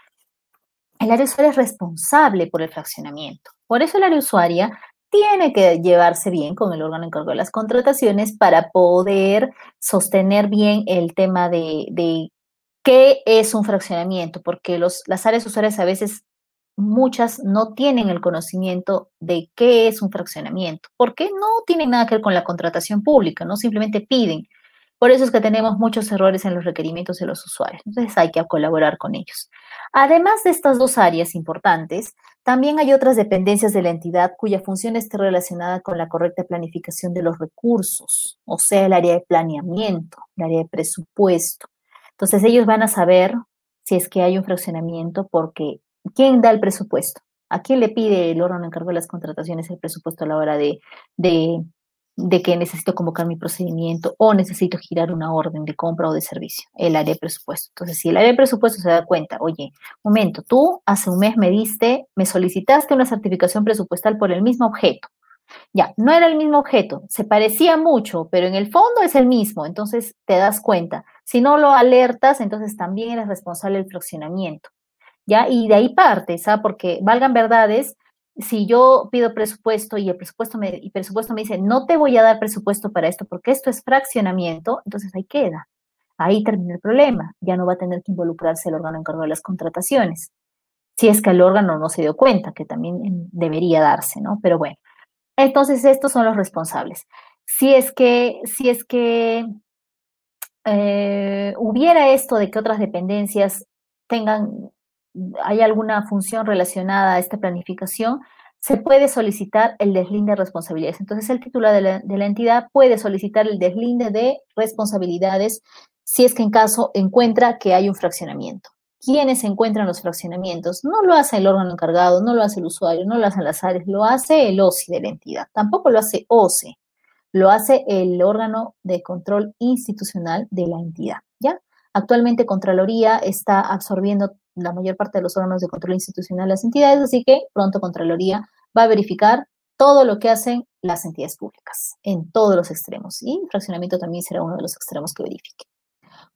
el área usuaria es responsable por el fraccionamiento. Por eso el área usuaria tiene que llevarse bien con el órgano encargado de las contrataciones para poder sostener bien el tema de, de qué es un fraccionamiento, porque los, las áreas usuarias a veces muchas no tienen el conocimiento de qué es un fraccionamiento, porque no tiene nada que ver con la contratación pública, no simplemente piden. Por eso es que tenemos muchos errores en los requerimientos de los usuarios. Entonces hay que colaborar con ellos. Además de estas dos áreas importantes, también hay otras dependencias de la entidad cuya función esté relacionada con la correcta planificación de los recursos, o sea, el área de planeamiento, el área de presupuesto. Entonces ellos van a saber si es que hay un fraccionamiento porque ¿quién da el presupuesto? ¿A quién le pide el órgano encargado de las contrataciones el presupuesto a la hora de, de, que necesito convocar mi procedimiento o necesito girar una orden de compra o de servicio? El área de presupuesto. Entonces, si el área de presupuesto se da cuenta, oye, momento, tú hace un mes me diste, me solicitaste una certificación presupuestal por el mismo objeto. Ya, no era el mismo objeto, se parecía mucho, pero en el fondo es el mismo, entonces te das cuenta. Si no lo alertas, entonces también eres responsable del fraccionamiento. ¿ya? Y de ahí parte, ¿sabes? Porque valgan verdades, si yo pido presupuesto y el presupuesto me, y presupuesto me dice, no te voy a dar presupuesto para esto porque esto es fraccionamiento, entonces ahí queda. Ahí termina el problema. Ya no va a tener que involucrarse el órgano encargado de las contrataciones. Si es que el órgano no se dio cuenta, que también debería darse, ¿no? Pero bueno, entonces estos son los responsables. Si es que, si es que eh, hubiera esto de que otras dependencias tengan hay alguna función relacionada a esta planificación, se puede solicitar el deslinde de responsabilidades. Entonces, el titular de la, entidad puede solicitar el deslinde de responsabilidades si es que en caso encuentra que hay un fraccionamiento. ¿Quiénes encuentran los fraccionamientos? No lo hace el órgano encargado, no lo hace el usuario, no lo hacen las áreas, lo hace el OSI de la entidad, tampoco lo hace OCE, lo hace el órgano de control institucional de la entidad, ¿ya? Actualmente Contraloría está absorbiendo la mayor parte de los órganos de control institucional de las entidades, así que pronto Contraloría va a verificar todo lo que hacen las entidades públicas en todos los extremos y fraccionamiento también será uno de los extremos que verifique.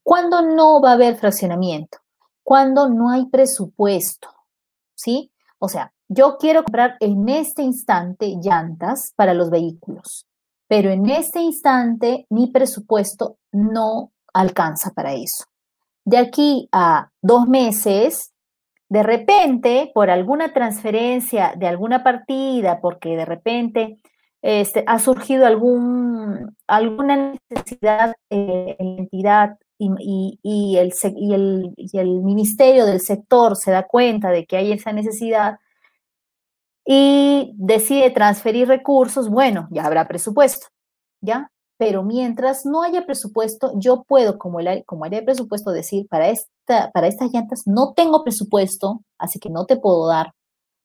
¿Cuándo no va a haber fraccionamiento? Cuando no hay presupuesto, ¿sí? O sea, yo quiero comprar en este instante llantas para los vehículos, pero en este instante mi presupuesto no alcanza para eso de aquí a dos meses, de repente, por alguna transferencia de alguna partida, porque de repente este, ha surgido algún, alguna necesidad en la entidad y, el, y el ministerio del sector se da cuenta de que hay esa necesidad y decide transferir recursos, bueno, ya habrá presupuesto, ¿ya? Pero mientras no haya presupuesto, yo puedo, como, el, como área de presupuesto, decir, para, esta, para estas llantas no tengo presupuesto, así que no te puedo dar.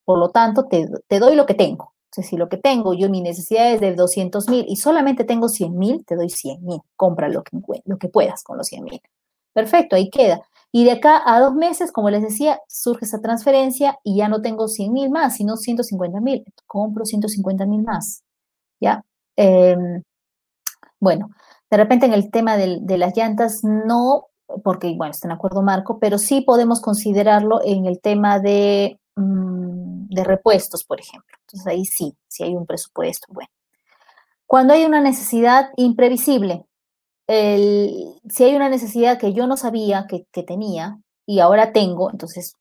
Por lo tanto, te, doy lo que tengo. Si lo que tengo, yo mi necesidad es de 200 mil y solamente tengo 100 mil, te doy 100 mil. Compra lo que, lo que puedas con los 100 mil. Perfecto, ahí queda. Y de acá a dos meses, como les decía, surge esa transferencia y ya no tengo 100 mil más, sino 150 mil. Compro 150 mil más. ¿Ya? Em, bueno, de repente en el tema de, las llantas no, porque bueno, está en acuerdo marco, pero sí podemos considerarlo en el tema de, mm, de repuestos, por ejemplo. Entonces ahí sí, sí hay un presupuesto. Bueno, cuando hay una necesidad imprevisible, si hay una necesidad que yo no sabía que, tenía y ahora tengo, entonces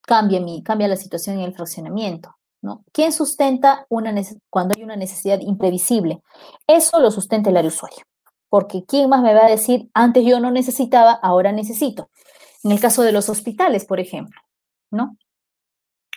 cambia, mi, cambia la situación en el fraccionamiento. ¿No? ¿Quién sustenta una cuando hay una necesidad imprevisible? Eso lo sustenta el área usuario. Porque ¿quién más me va a decir, antes yo no necesitaba, ahora necesito? En el caso de los hospitales, por ejemplo, ¿no?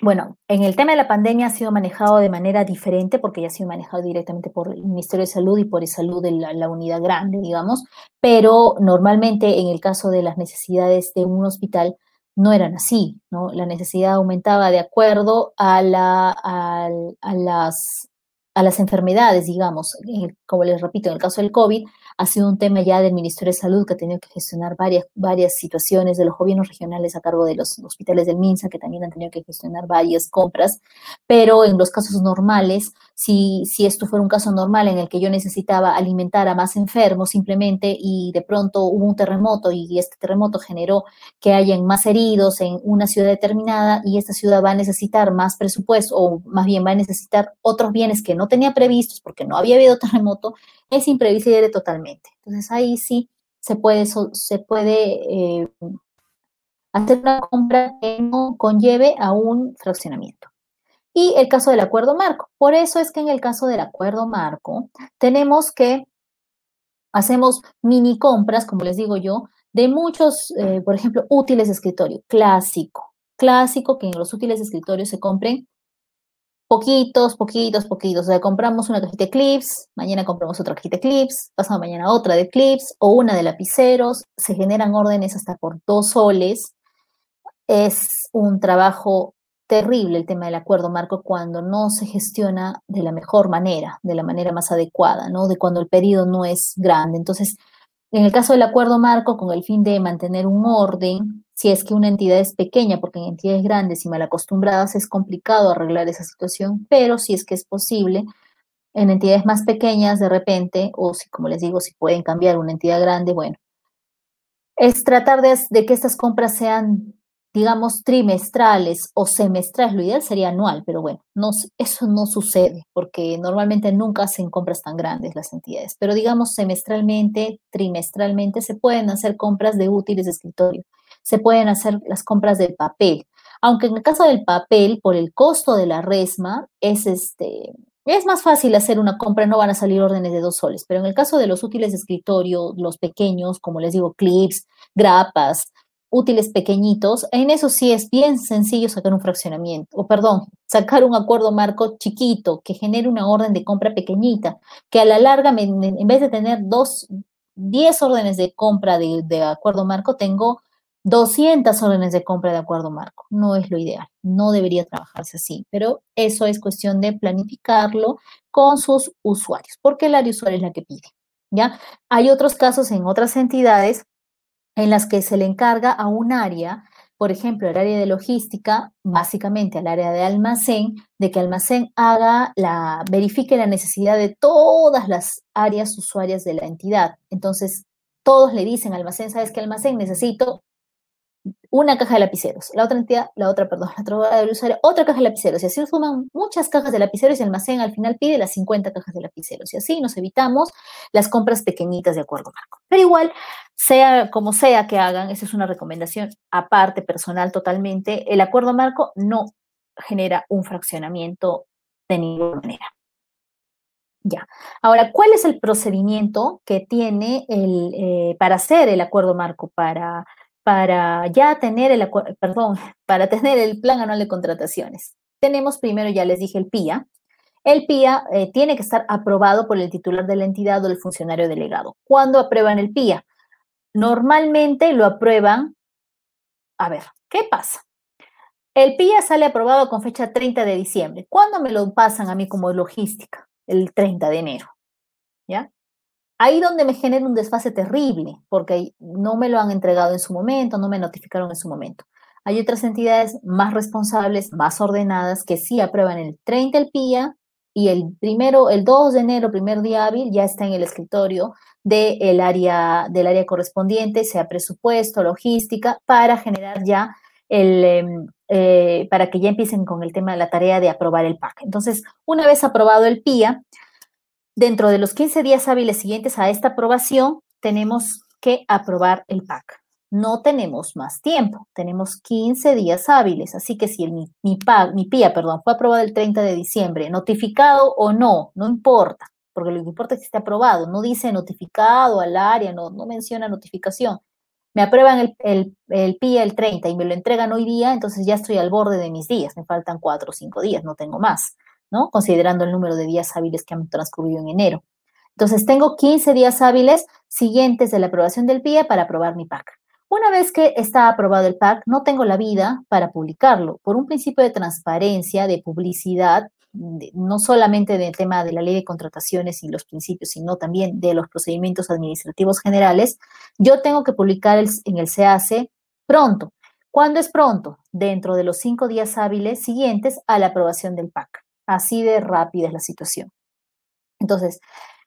Bueno, en el tema de la pandemia ha sido manejado de manera diferente porque ya ha sido manejado directamente por el Ministerio de Salud y por el Salud de la, unidad grande, digamos, pero normalmente en el caso de las necesidades de un hospital no eran así, ¿no? La necesidad aumentaba de acuerdo a, la, a, las, a las enfermedades, digamos. Como les repito, en el caso del COVID, ha sido un tema ya del Ministerio de Salud que ha tenido que gestionar varias, varias situaciones de los gobiernos regionales a cargo de los hospitales del MINSA, que también han tenido que gestionar varias compras, pero en los casos normales, si, si esto fuera un caso normal en el que yo necesitaba alimentar a más enfermos simplemente y de pronto hubo un terremoto y este terremoto generó que hayan más heridos en una ciudad determinada y esta ciudad va a necesitar más presupuesto o más bien va a necesitar otros bienes que no tenía previstos porque no había habido terremoto, es imprevisible totalmente. Entonces ahí sí se puede, se puede eh, hacer una compra que no conlleve a un fraccionamiento. Y el caso del acuerdo marco. Por eso es que en el caso del acuerdo marco tenemos que hacemos mini compras, como les digo yo, de muchos, eh, por ejemplo, útiles de escritorio, clásico. Clásico que en los útiles de escritorio se compren poquitos, poquitos, poquitos. O sea, compramos una cajita de clips, mañana compramos otra cajita de clips, pasado mañana otra de clips o una de lapiceros. Se generan órdenes hasta por dos soles. Es un trabajo terrible el tema del acuerdo marco cuando no se gestiona de la mejor manera, de la manera más adecuada, ¿no? De cuando el periodo no es grande. Entonces, en el caso del acuerdo marco, con el fin de mantener un orden, si es que una entidad es pequeña, porque en entidades grandes y mal acostumbradas es complicado arreglar esa situación, pero si es que es posible, en entidades más pequeñas de repente, o si, como les digo, si pueden cambiar una entidad grande, bueno, es tratar de, que estas compras sean, digamos, trimestrales o semestrales. Lo ideal sería anual, pero bueno, no, eso no sucede porque normalmente nunca hacen compras tan grandes las entidades. Pero digamos, semestralmente, trimestralmente, se pueden hacer compras de útiles de escritorio se pueden hacer las compras del papel. Aunque en el caso del papel, por el costo de la resma, es este, es más fácil hacer una compra, no van a salir órdenes de dos soles, pero en el caso de los útiles de escritorio, los pequeños, como les digo, clips, grapas, útiles pequeñitos, en eso sí es bien sencillo sacar un fraccionamiento, o perdón, sacar un acuerdo marco chiquito que genere una orden de compra pequeñita, que a la larga, en vez de tener dos, diez órdenes de compra de, de acuerdo marco, tengo 200 órdenes de compra de acuerdo marco. No es lo ideal, no debería trabajarse así, pero eso es cuestión de planificarlo con sus usuarios, porque el área usuario es la que pide. ¿ya? Hay otros casos en otras entidades en las que se le encarga a un área, por ejemplo, el área de logística, básicamente al área de almacén, de que almacén haga la, verifique la necesidad de todas las áreas usuarias de la entidad. Entonces, todos le dicen almacén, ¿sabes qué almacén? Necesito una caja de lapiceros, la otra entidad, la otra, perdón, la otra del usuario, otra caja de lapiceros, y así suman muchas cajas de lapiceros y el almacén al final pide las 50 cajas de lapiceros, y así nos evitamos las compras pequeñitas de acuerdo marco. Pero igual, sea como sea que hagan, esa es una recomendación aparte, personal totalmente, el acuerdo marco no genera un fraccionamiento de ninguna manera. Ya. Ahora, ¿cuál es el procedimiento que tiene el, eh, para hacer el acuerdo marco, para para ya tener el, perdón, para tener el plan anual de contrataciones. Tenemos primero, ya les dije, el PIA. El PIA eh, tiene que estar aprobado por el titular de la entidad o el funcionario delegado. ¿Cuándo aprueban el PIA? Normalmente lo aprueban, a ver, ¿qué pasa? El PIA sale aprobado con fecha 30 de diciembre. ¿Cuándo me lo pasan a mí como logística? El 30 de enero. ¿Ya? Ahí donde me genera un desfase terrible, porque no me lo han entregado en su momento, no me notificaron en su momento. Hay otras entidades más responsables, más ordenadas, que sí aprueban el 30 el PIA y el primero, el 2 de enero, primer día hábil, ya está en el escritorio del área, del área correspondiente, sea presupuesto, logística, para generar ya el, em, eh, para que ya empiecen con el tema de la tarea de aprobar el PAC. Entonces, una vez aprobado el PIA, Dentro de los 15 días hábiles siguientes a esta aprobación, tenemos que aprobar el PAC. No tenemos más tiempo, tenemos 15 días hábiles, así que si el, mi, mi, mi PIA perdón, fue aprobado el 30 de diciembre, notificado o no, no importa, porque lo que importa es que esté aprobado, no dice notificado al área, no, no menciona notificación. Me aprueban el, el, el PIA el 30 y me lo entregan hoy día, entonces ya estoy al borde de mis días, me faltan 4 o 5 días, no tengo más. Considerando el número de días hábiles que han transcurrido en enero. Entonces, tengo 15 días hábiles siguientes de la aprobación del PIA para aprobar mi PAC. Una vez que está aprobado el PAC, no tengo la vida para publicarlo por un principio de transparencia, de publicidad, no solamente del tema de la ley de contrataciones y los principios, sino también de los procedimientos administrativos generales. Yo tengo que publicar en el CAC pronto. ¿Cuándo es pronto? Dentro de los cinco días hábiles siguientes a la aprobación del PAC. Así de rápida es la situación. Entonces,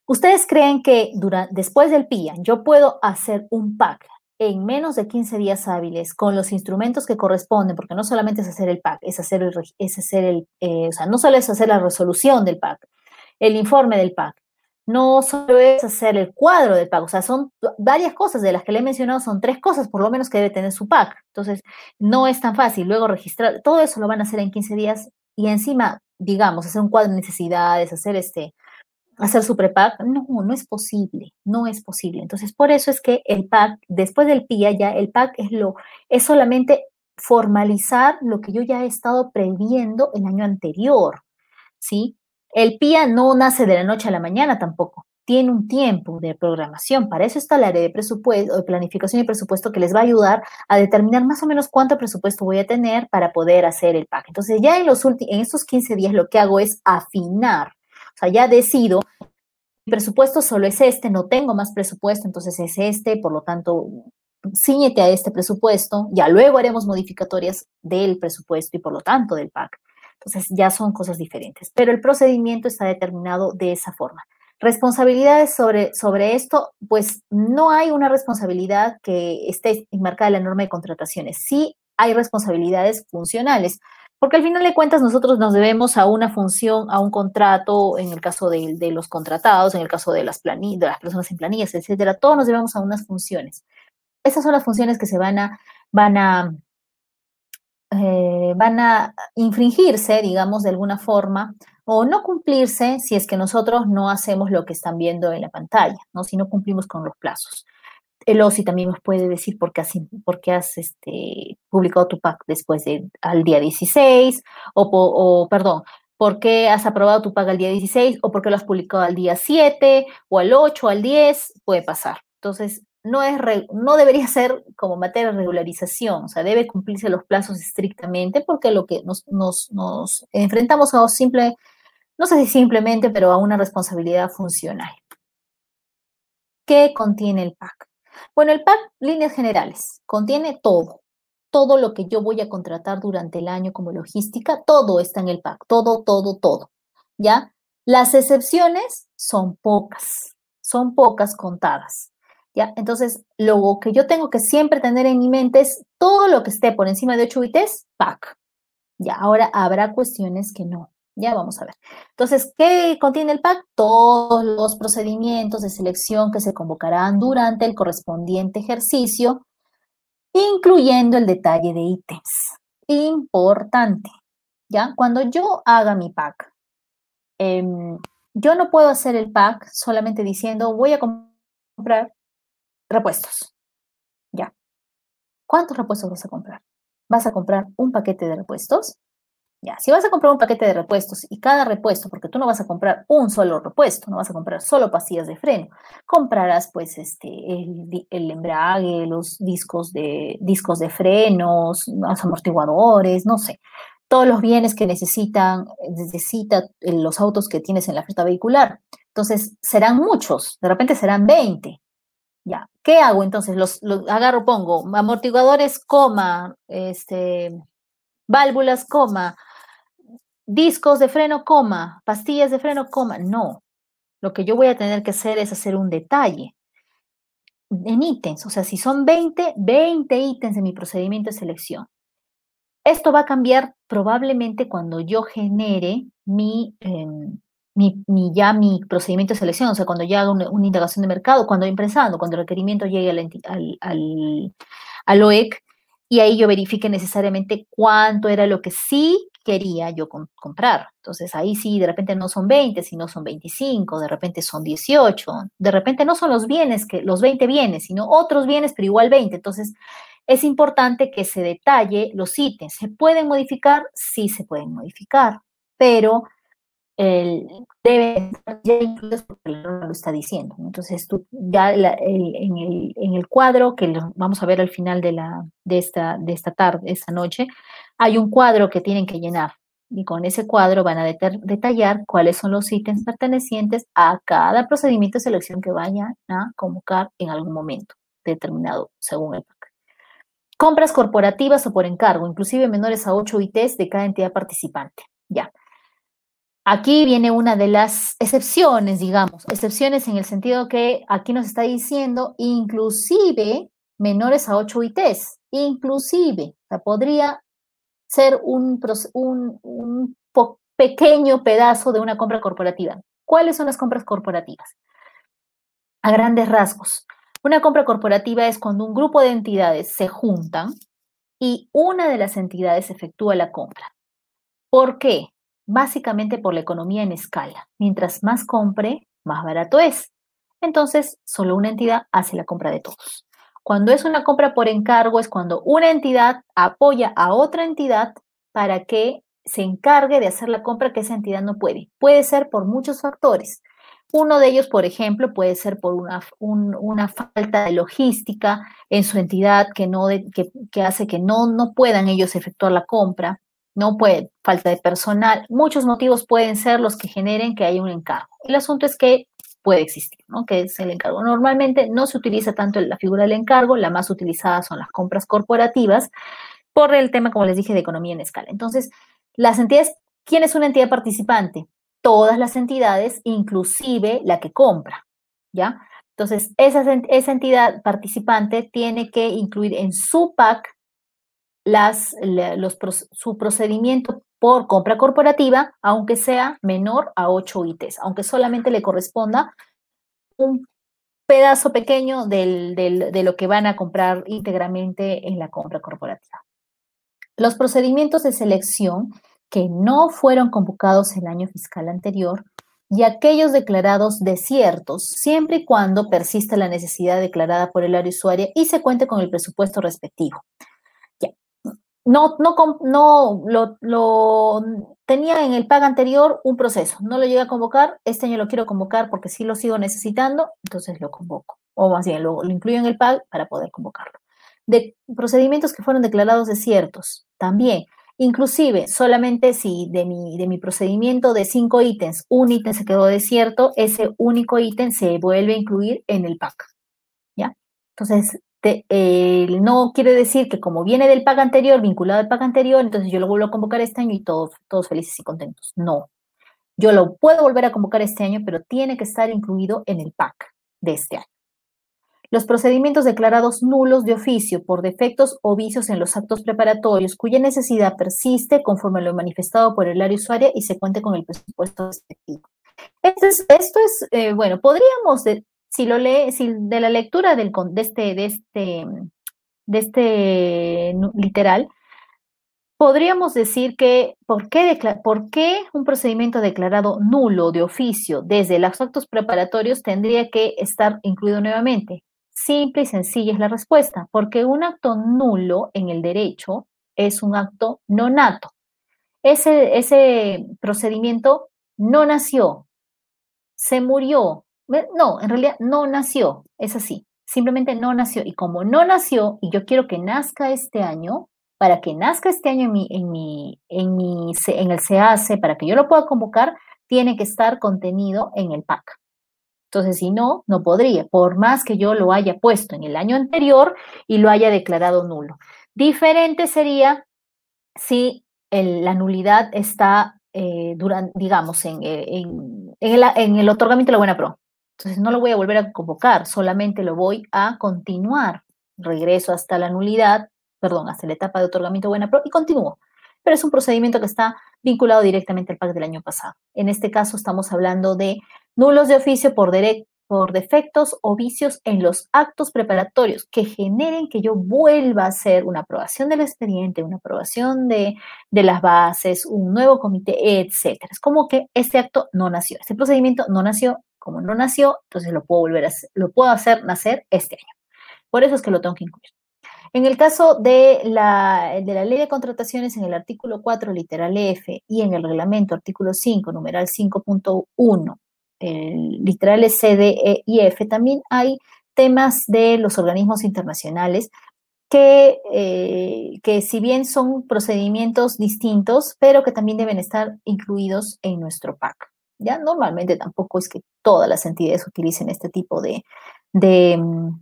¿ustedes creen que después del PIA yo puedo hacer un PAC en menos de 15 días hábiles con los instrumentos que corresponden? Porque no solamente es hacer el PAC, es hacer el, es hacer el eh, o sea, no solo es hacer la resolución del PAC, el informe del PAC, no solo es hacer el cuadro del PAC, o sea, son varias cosas de las que le he mencionado, son tres cosas por lo menos que debe tener su PAC. Entonces, no es tan fácil. Luego registrar, todo eso lo van a hacer en 15 días y encima digamos, hacer un cuadro de necesidades, hacer este, hacer su prepack, no, no es posible, no es posible. Entonces, por eso es que el PAC, después del PIA, ya el PAC es lo, es solamente formalizar lo que yo ya he estado previendo el año anterior, ¿sí? El PIA no nace de la noche a la mañana tampoco tiene un tiempo de programación. Para eso está el área de presupuesto, de planificación y presupuesto que les va a ayudar a determinar más o menos cuánto presupuesto voy a tener para poder hacer el PAC. Entonces, ya en los últimos, en estos 15 días lo que hago es afinar. O sea, ya decido, mi presupuesto solo es este, no tengo más presupuesto, entonces es este, por lo tanto, ciñete a este presupuesto, ya luego haremos modificatorias del presupuesto y por lo tanto del PAC. Entonces, ya son cosas diferentes, pero el procedimiento está determinado de esa forma. Responsabilidades sobre, sobre esto, pues no hay una responsabilidad que esté enmarcada en la norma de contrataciones. Sí hay responsabilidades funcionales, porque al final de cuentas nosotros nos debemos a una función, a un contrato, en el caso de, los contratados, en el caso de las, planillas, de las personas en planillas, etcétera, todos nos debemos a unas funciones. Esas son las funciones que se van a, van a, eh, van a infringirse, digamos, de alguna forma o no cumplirse si es que nosotros no hacemos lo que están viendo en la pantalla, ¿no? Si no cumplimos con los plazos. El OSI también nos puede decir por qué has, por qué has este, publicado tu PAC después del al día 16, o, o, perdón, por qué has aprobado tu PAC al día 16, o por qué lo has publicado al día 7, o al 8, o al 10, puede pasar. Entonces, no, es, no debería ser como materia de regularización, o sea, debe cumplirse los plazos estrictamente porque lo que nos, nos, nos enfrentamos a simple no sé si simplemente, pero a una responsabilidad funcional. ¿Qué contiene el PAC? Bueno, el PAC, líneas generales, contiene todo. Todo lo que yo voy a contratar durante el año como logística, todo está en el PAC, todo, todo, todo. ¿Ya? Las excepciones son pocas, son pocas contadas. ¿Ya? Entonces, lo que yo tengo que siempre tener en mi mente es todo lo que esté por encima de 8 UITs, PAC. Ya, ahora habrá cuestiones que no. Ya vamos a ver. Entonces, ¿qué contiene el PAC? Todos los procedimientos de selección que se convocarán durante el correspondiente ejercicio, incluyendo el detalle de ítems. Importante, ¿ya? Cuando yo haga mi PAC, em, yo no puedo hacer el PAC solamente diciendo voy a comprar repuestos. ¿Ya? ¿Cuántos repuestos vas a comprar? ¿Vas a comprar un paquete de repuestos? Si vas a comprar un paquete de repuestos y cada repuesto, porque tú no vas a comprar un solo repuesto, no vas a comprar solo pastillas de freno, comprarás pues este, el, embrague, los discos de, discos de frenos, los amortiguadores, no sé, todos los bienes que necesitan, necesita los autos que tienes en la flota vehicular. Entonces, serán muchos, de repente serán 20. Ya, ¿qué hago entonces? Los, los agarro, pongo amortiguadores, coma, este, válvulas, coma, discos de freno, coma, pastillas de freno, coma. No, lo que yo voy a tener que hacer es hacer un detalle en ítems, o sea, si son 20, 20 ítems de mi procedimiento de selección. Esto va a cambiar probablemente cuando yo genere mi, em, mi, ya mi procedimiento de selección, o sea, cuando ya haga una, indagación de mercado, cuando empezando, cuando el requerimiento llegue al, al, al OEC, y ahí yo verifique necesariamente cuánto era lo que sí quería yo comprar. Entonces ahí sí, de repente no son 20, sino son 25, de repente son 18, de repente no son los bienes, que, los 20 bienes, sino otros bienes, pero igual 20. Entonces es importante que se detalle los ítems. ¿Se pueden modificar? Sí se pueden modificar, pero el, debe ya incluido porque la norma lo está diciendo. Entonces, tú ya en, el, en, el, cuadro que vamos a ver al final de, la, de, esta, de esta tarde, esta noche, hay un cuadro que tienen que llenar. Y con ese cuadro van a detallar cuáles son los ítems pertenecientes a cada procedimiento de selección que vayan a convocar en algún momento determinado según el PAC. Compras corporativas o por encargo, inclusive menores a 8 ITs de cada entidad participante. Ya. Aquí viene una de las excepciones, digamos, excepciones en el sentido que aquí nos está diciendo inclusive menores a 8 ITs, inclusive, podría ser un, un, pequeño pedazo de una compra corporativa. ¿Cuáles son las compras corporativas? A grandes rasgos. Una compra corporativa es cuando un grupo de entidades se juntan y una de las entidades efectúa la compra. ¿Por qué? Básicamente por la economía en escala. Mientras más compre, más barato es. Entonces, solo una entidad hace la compra de todos. Cuando es una compra por encargo es cuando una entidad apoya a otra entidad para que se encargue de hacer la compra que esa entidad no puede. Puede ser por muchos factores. Uno de ellos, por ejemplo, puede ser por una, falta de logística en su entidad que, hace que no puedan ellos efectuar la compra no puede, falta de personal, muchos motivos pueden ser los que generen que haya un encargo. El asunto es que puede existir, ¿no? Que es el encargo. Normalmente no se utiliza tanto la figura del encargo, la más utilizada son las compras corporativas por el tema, como les dije, de economía en escala. Entonces, las entidades, ¿quién es una entidad participante? Todas las entidades, inclusive la que compra, ¿ya? Entonces, esa, esa entidad participante tiene que incluir en su PAC las, los, su procedimiento por compra corporativa, aunque sea menor a 8 ITs, aunque solamente le corresponda un pedazo pequeño de lo que van a comprar íntegramente en la compra corporativa. Los procedimientos de selección que no fueron convocados el año fiscal anterior y aquellos declarados desiertos, siempre y cuando persista la necesidad declarada por el área usuaria y se cuente con el presupuesto respectivo no, no, no lo, tenía en el PAG anterior un proceso, no lo llegué a convocar, este año lo quiero convocar porque sí lo sigo necesitando, entonces lo convoco, o más bien lo, lo incluyo en el PAG para poder convocarlo. De procedimientos que fueron declarados desiertos, también, inclusive solamente si de mi, de mi procedimiento de cinco ítems, un ítem se quedó desierto, ese único ítem se vuelve a incluir en el PAC. ¿Ya? Entonces, no quiere decir que como viene del pago anterior, vinculado al pago anterior, entonces yo lo vuelvo a convocar este año y todos, todos felices y contentos. No. Yo lo puedo volver a convocar este año, pero tiene que estar incluido en el PAC de este año. Los procedimientos declarados nulos de oficio por defectos o vicios en los actos preparatorios cuya necesidad persiste conforme lo manifestado por el área usuaria y se cuente con el presupuesto respectivo. Esto es, esto es eh, bueno, podríamos si lo lee, si de la lectura del, de, este, de, este, de este literal, podríamos decir que ¿por qué, ¿por qué un procedimiento declarado nulo de oficio desde los actos preparatorios tendría que estar incluido nuevamente? Simple y sencilla es la respuesta, porque un acto nulo en el derecho es un acto no nato. ese procedimiento no nació, se murió. No, en realidad no nació, es así, simplemente no nació. Y como no nació y yo quiero que nazca este año, para que nazca este año en, mi, en, mi, en, mi, en el CAC, para que yo lo pueda convocar, tiene que estar contenido en el PAC. Entonces, si no, no podría, por más que yo lo haya puesto en el año anterior y lo haya declarado nulo. Diferente sería si la nulidad está, eh, durante, digamos, eh, en el otorgamiento de la buena pro. Entonces, no lo voy a volver a convocar, solamente lo voy a continuar. Regreso hasta la nulidad, perdón, hasta la etapa de otorgamiento buena pro y continúo. Pero es un procedimiento que está vinculado directamente al PAC del año pasado. En este caso, estamos hablando de nulos de oficio por, por defectos o vicios en los actos preparatorios que generen que yo vuelva a hacer una aprobación del expediente, una aprobación de, de las bases, un nuevo comité, etcétera. Es como que este acto no nació, este procedimiento no nació, como no nació, entonces lo puedo volver a hacer, lo puedo hacer nacer este año. Por eso es que lo tengo que incluir. En el caso de la, de la ley de contrataciones, en el artículo 4, literal F, y en el reglamento, artículo 5, numeral 5.1, literales C, D, E y F, también hay temas de los organismos internacionales que, eh, que si bien son procedimientos distintos, pero que también deben estar incluidos en nuestro PAC. Ya normalmente tampoco es que todas las entidades utilicen este tipo de, mm,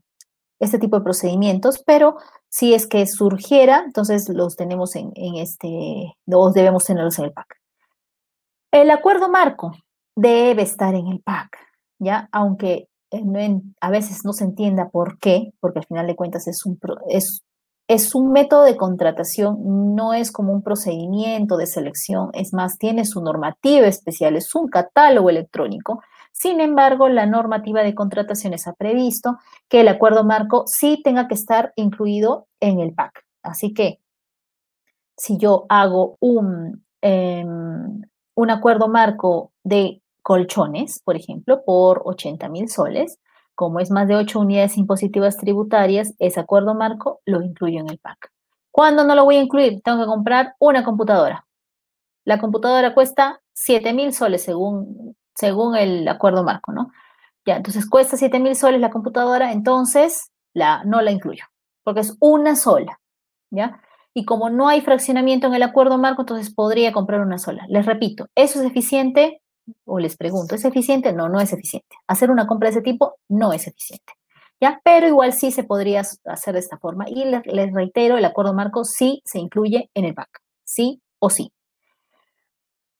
este tipo de procedimientos, pero si es que surgiera, entonces los tenemos en, en este, los debemos tenerlos en el PAC. El acuerdo marco debe estar en el PAC, ¿ya? Aunque eh, a veces no se entienda por qué, porque al final de cuentas es un, es, es un método de contratación, no es como un procedimiento de selección, es más, tiene su normativa especial, es un catálogo electrónico. Sin embargo, la normativa de contrataciones ha previsto que el acuerdo marco sí tenga que estar incluido en el PAC. Así que si yo hago un, em, un acuerdo marco de colchones, por ejemplo, por 80 mil soles. Como es más de 8 unidades impositivas tributarias, ese acuerdo marco lo incluyo en el PAC. ¿Cuándo no lo voy a incluir? Tengo que comprar una computadora. La computadora cuesta 7 mil soles según, según el acuerdo marco, ¿no? Ya, entonces cuesta 7 mil soles la computadora, entonces la, no la incluyo, porque es una sola, ¿ya? Y como no hay fraccionamiento en el acuerdo marco, entonces podría comprar una sola. Les repito, ¿eso es eficiente? o les pregunto, ¿es eficiente? No, no es eficiente. Hacer una compra de ese tipo no es eficiente. ¿Ya? Pero igual sí se podría hacer de esta forma. Y les, reitero, el acuerdo marco sí se incluye en el PAC, sí o sí.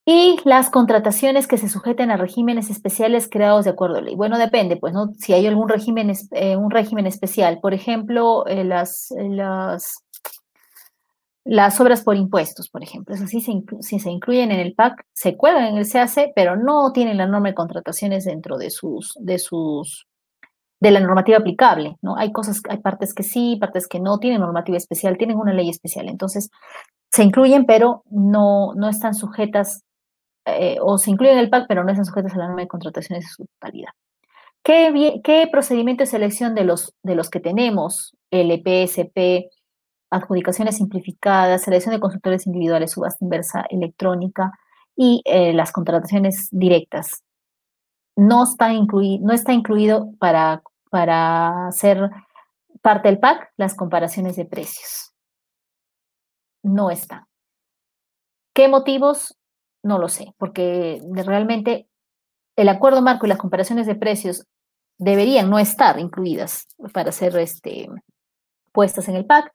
Y las contrataciones que se sujeten a regímenes especiales creados de acuerdo a ley. Bueno, depende, pues, ¿no? Si hay algún régimen, eh, un régimen especial, por ejemplo, eh, las, las las obras por impuestos, por ejemplo, eso sí se, se incluyen en el PAC, se cuelgan en el CAC, pero no tienen la norma de contrataciones dentro de sus, de sus, de la normativa aplicable, ¿no? Hay cosas, hay partes que sí, partes que no tienen normativa especial, tienen una ley especial. Entonces, se incluyen, pero no, no están sujetas, eh, o se incluyen en el PAC, pero no están sujetas a la norma de contrataciones en su totalidad. ¿Qué, qué procedimiento de selección de los, de los que tenemos, LP, SP, adjudicaciones simplificadas, selección de consultores individuales, subasta inversa electrónica y eh, las contrataciones directas. No está, incluido, no está incluido para, para ser parte del PAC las comparaciones de precios. No está. ¿Qué motivos? No lo sé, porque realmente el acuerdo marco y las comparaciones de precios deberían no estar incluidas para ser este, puestas en el PAC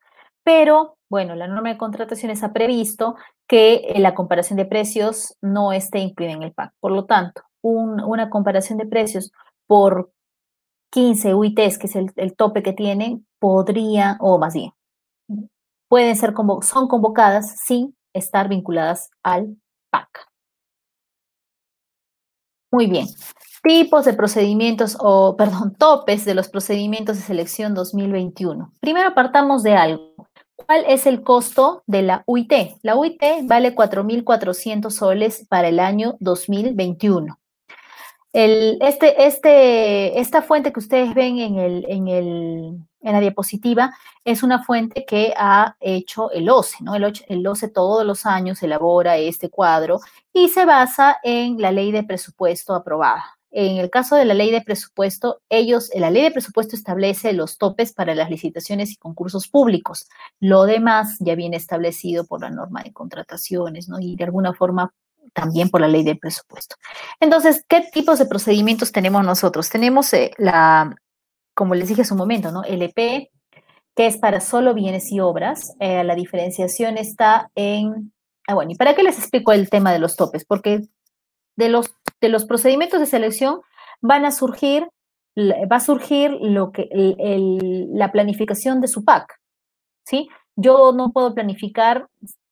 pero bueno, la norma de contrataciones ha previsto que eh, la comparación de precios no esté incluida en el PAC. Por lo tanto, una comparación de precios por 15 UITs, que es el, tope que tienen, podría, o más bien, pueden ser, son convocadas sin estar vinculadas al PAC. Muy bien. Tipos de procedimientos o, perdón, topes de los procedimientos de selección 2021. Primero partamos de algo. ¿Cuál es el costo de la UIT? La UIT vale 4.400 soles para el año 2021. El, este, este, esta fuente que ustedes ven en el, en el, en la diapositiva es una fuente que ha hecho el OCE, ¿no? El, el OCE todos los años elabora este cuadro y se basa en la ley de presupuesto aprobada. En el caso de la ley de presupuesto, ellos, la ley de presupuesto establece los topes para las licitaciones y concursos públicos. Lo demás ya viene establecido por la norma de contrataciones, ¿no? Y de alguna forma también por la ley de presupuesto. Entonces, ¿qué tipos de procedimientos tenemos nosotros? Tenemos eh, la, como les dije hace un momento, ¿no? LP, que es para solo bienes y obras. Eh, la diferenciación está en... Ah, bueno, ¿y para qué les explico el tema de los topes? Porque de los, de los procedimientos de selección van a surgir, va a surgir lo que, la planificación de su PAC, ¿sí? Yo no puedo planificar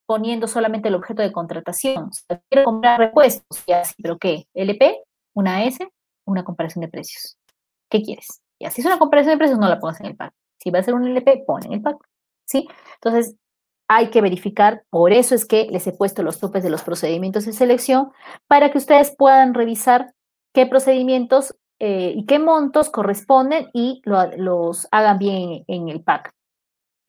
poniendo solamente el objeto de contratación. quiero comprar repuestos, y así, pero ¿qué? ¿LP? ¿Una S? ¿Una comparación de precios? ¿Qué quieres? Así es una comparación de precios, no la pongas en el PAC. Si va a ser un LP, pon en el PAC. ¿Sí? Entonces, hay que verificar, por eso es que les he puesto los topes de los procedimientos de selección, para que ustedes puedan revisar qué procedimientos eh, y qué montos corresponden y los hagan bien en el PAC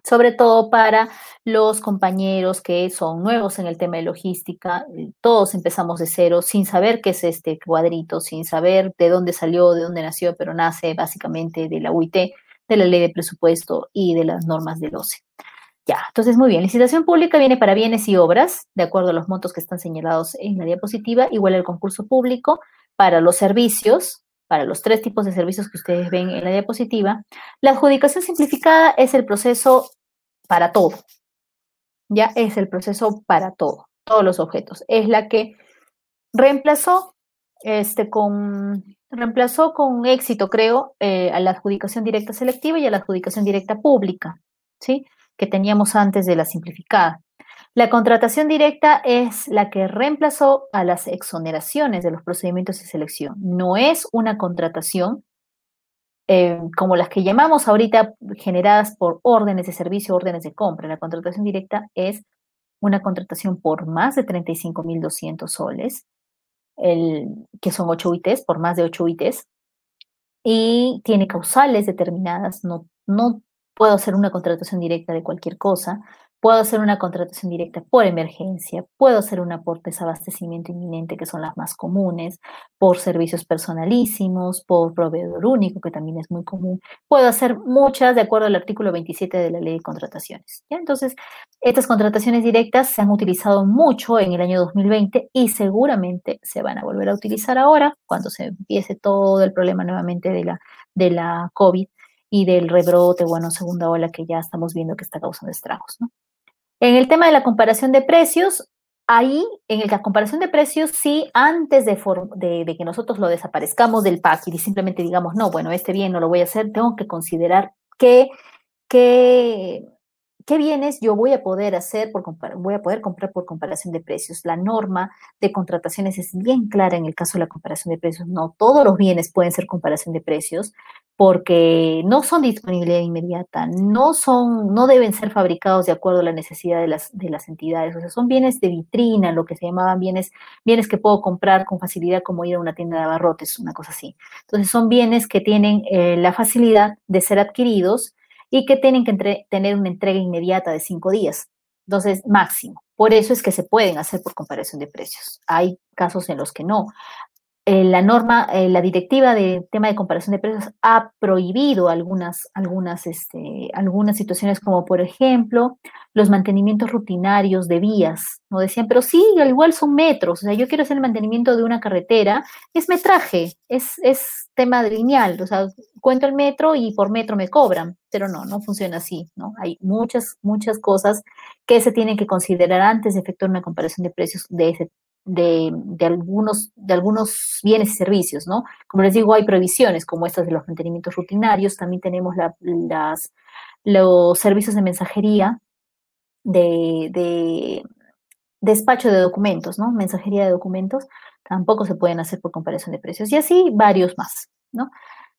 sobre todo para los compañeros que son nuevos en el tema de logística. Todos empezamos de cero sin saber qué es este cuadrito, sin saber de dónde salió, de dónde nació, pero nace básicamente de la UIT, de la ley de presupuesto y de las normas del OCE. Ya, entonces muy bien, licitación pública viene para bienes y obras, de acuerdo a los montos que están señalados en la diapositiva, igual el concurso público para los servicios, para los tres tipos de servicios que ustedes ven en la diapositiva. La adjudicación simplificada es el proceso para todo. Ya es el proceso para todo, todos los objetos. Es la que reemplazó este, con, reemplazó con éxito, creo, eh, a la adjudicación directa selectiva y a la adjudicación directa pública, ¿sí? Que teníamos antes de la simplificada. La contratación directa es la que reemplazó a las exoneraciones de los procedimientos de selección. No es una contratación eh, como las que llamamos ahorita generadas por órdenes de servicio, órdenes de compra. La contratación directa es una contratación por más de 35.200 soles, que son 8 UITs, por más de 8 UITs, y tiene causales determinadas. No, no puedo hacer una contratación directa de cualquier cosa. Puedo hacer una contratación directa por emergencia, puedo hacer un aporte de abastecimiento inminente, que son las más comunes, por servicios personalísimos, por proveedor único, que también es muy común. Puedo hacer muchas de acuerdo al artículo 27 de la ley de contrataciones. Entonces, estas contrataciones directas se han utilizado mucho en el año 2020 y seguramente se van a volver a utilizar ahora, cuando se empiece todo el problema nuevamente de la, de la COVID y del rebrote, bueno, segunda ola que ya estamos viendo que está causando estragos. En el tema de la comparación de precios, ahí, en la comparación de precios, sí, antes de, de, que nosotros lo desaparezcamos del pack y simplemente digamos, no, bueno, este bien no lo voy a hacer, tengo que considerar qué, qué, qué bienes yo voy a poder hacer, por voy a poder comprar por comparación de precios. La norma de contrataciones es bien clara en el caso de la comparación de precios. No todos los bienes pueden ser comparación de precios porque no son disponibilidad inmediata, no son, no deben ser fabricados de acuerdo a la necesidad de las, de las entidades, o sea, son bienes de vitrina, lo que se llamaban bienes, bienes que puedo comprar con facilidad como ir a una tienda de abarrotes, una cosa así. Entonces son bienes que tienen eh, la facilidad de ser adquiridos y que tienen que tener una entrega inmediata de cinco días, entonces máximo. Por eso es que se pueden hacer por comparación de precios. Hay casos en los que no. Eh, la norma, eh, la directiva de tema de comparación de precios ha prohibido algunas, algunas, este, algunas situaciones como por ejemplo los mantenimientos rutinarios de vías. No decían, pero sí, al igual son metros. O sea, yo quiero hacer el mantenimiento de una carretera, es metraje, es, es tema lineal. O sea, cuento el metro y por metro me cobran. Pero no, no funciona así, ¿no? Hay muchas, muchas cosas que se tienen que considerar antes de efectuar una comparación de precios de ese de, algunos, de algunos bienes y servicios, ¿no? Como les digo, hay prohibiciones como estas de los mantenimientos rutinarios, también tenemos las, los servicios de mensajería, de, despacho de documentos, ¿no? Mensajería de documentos, tampoco se pueden hacer por comparación de precios, y así varios más, ¿no?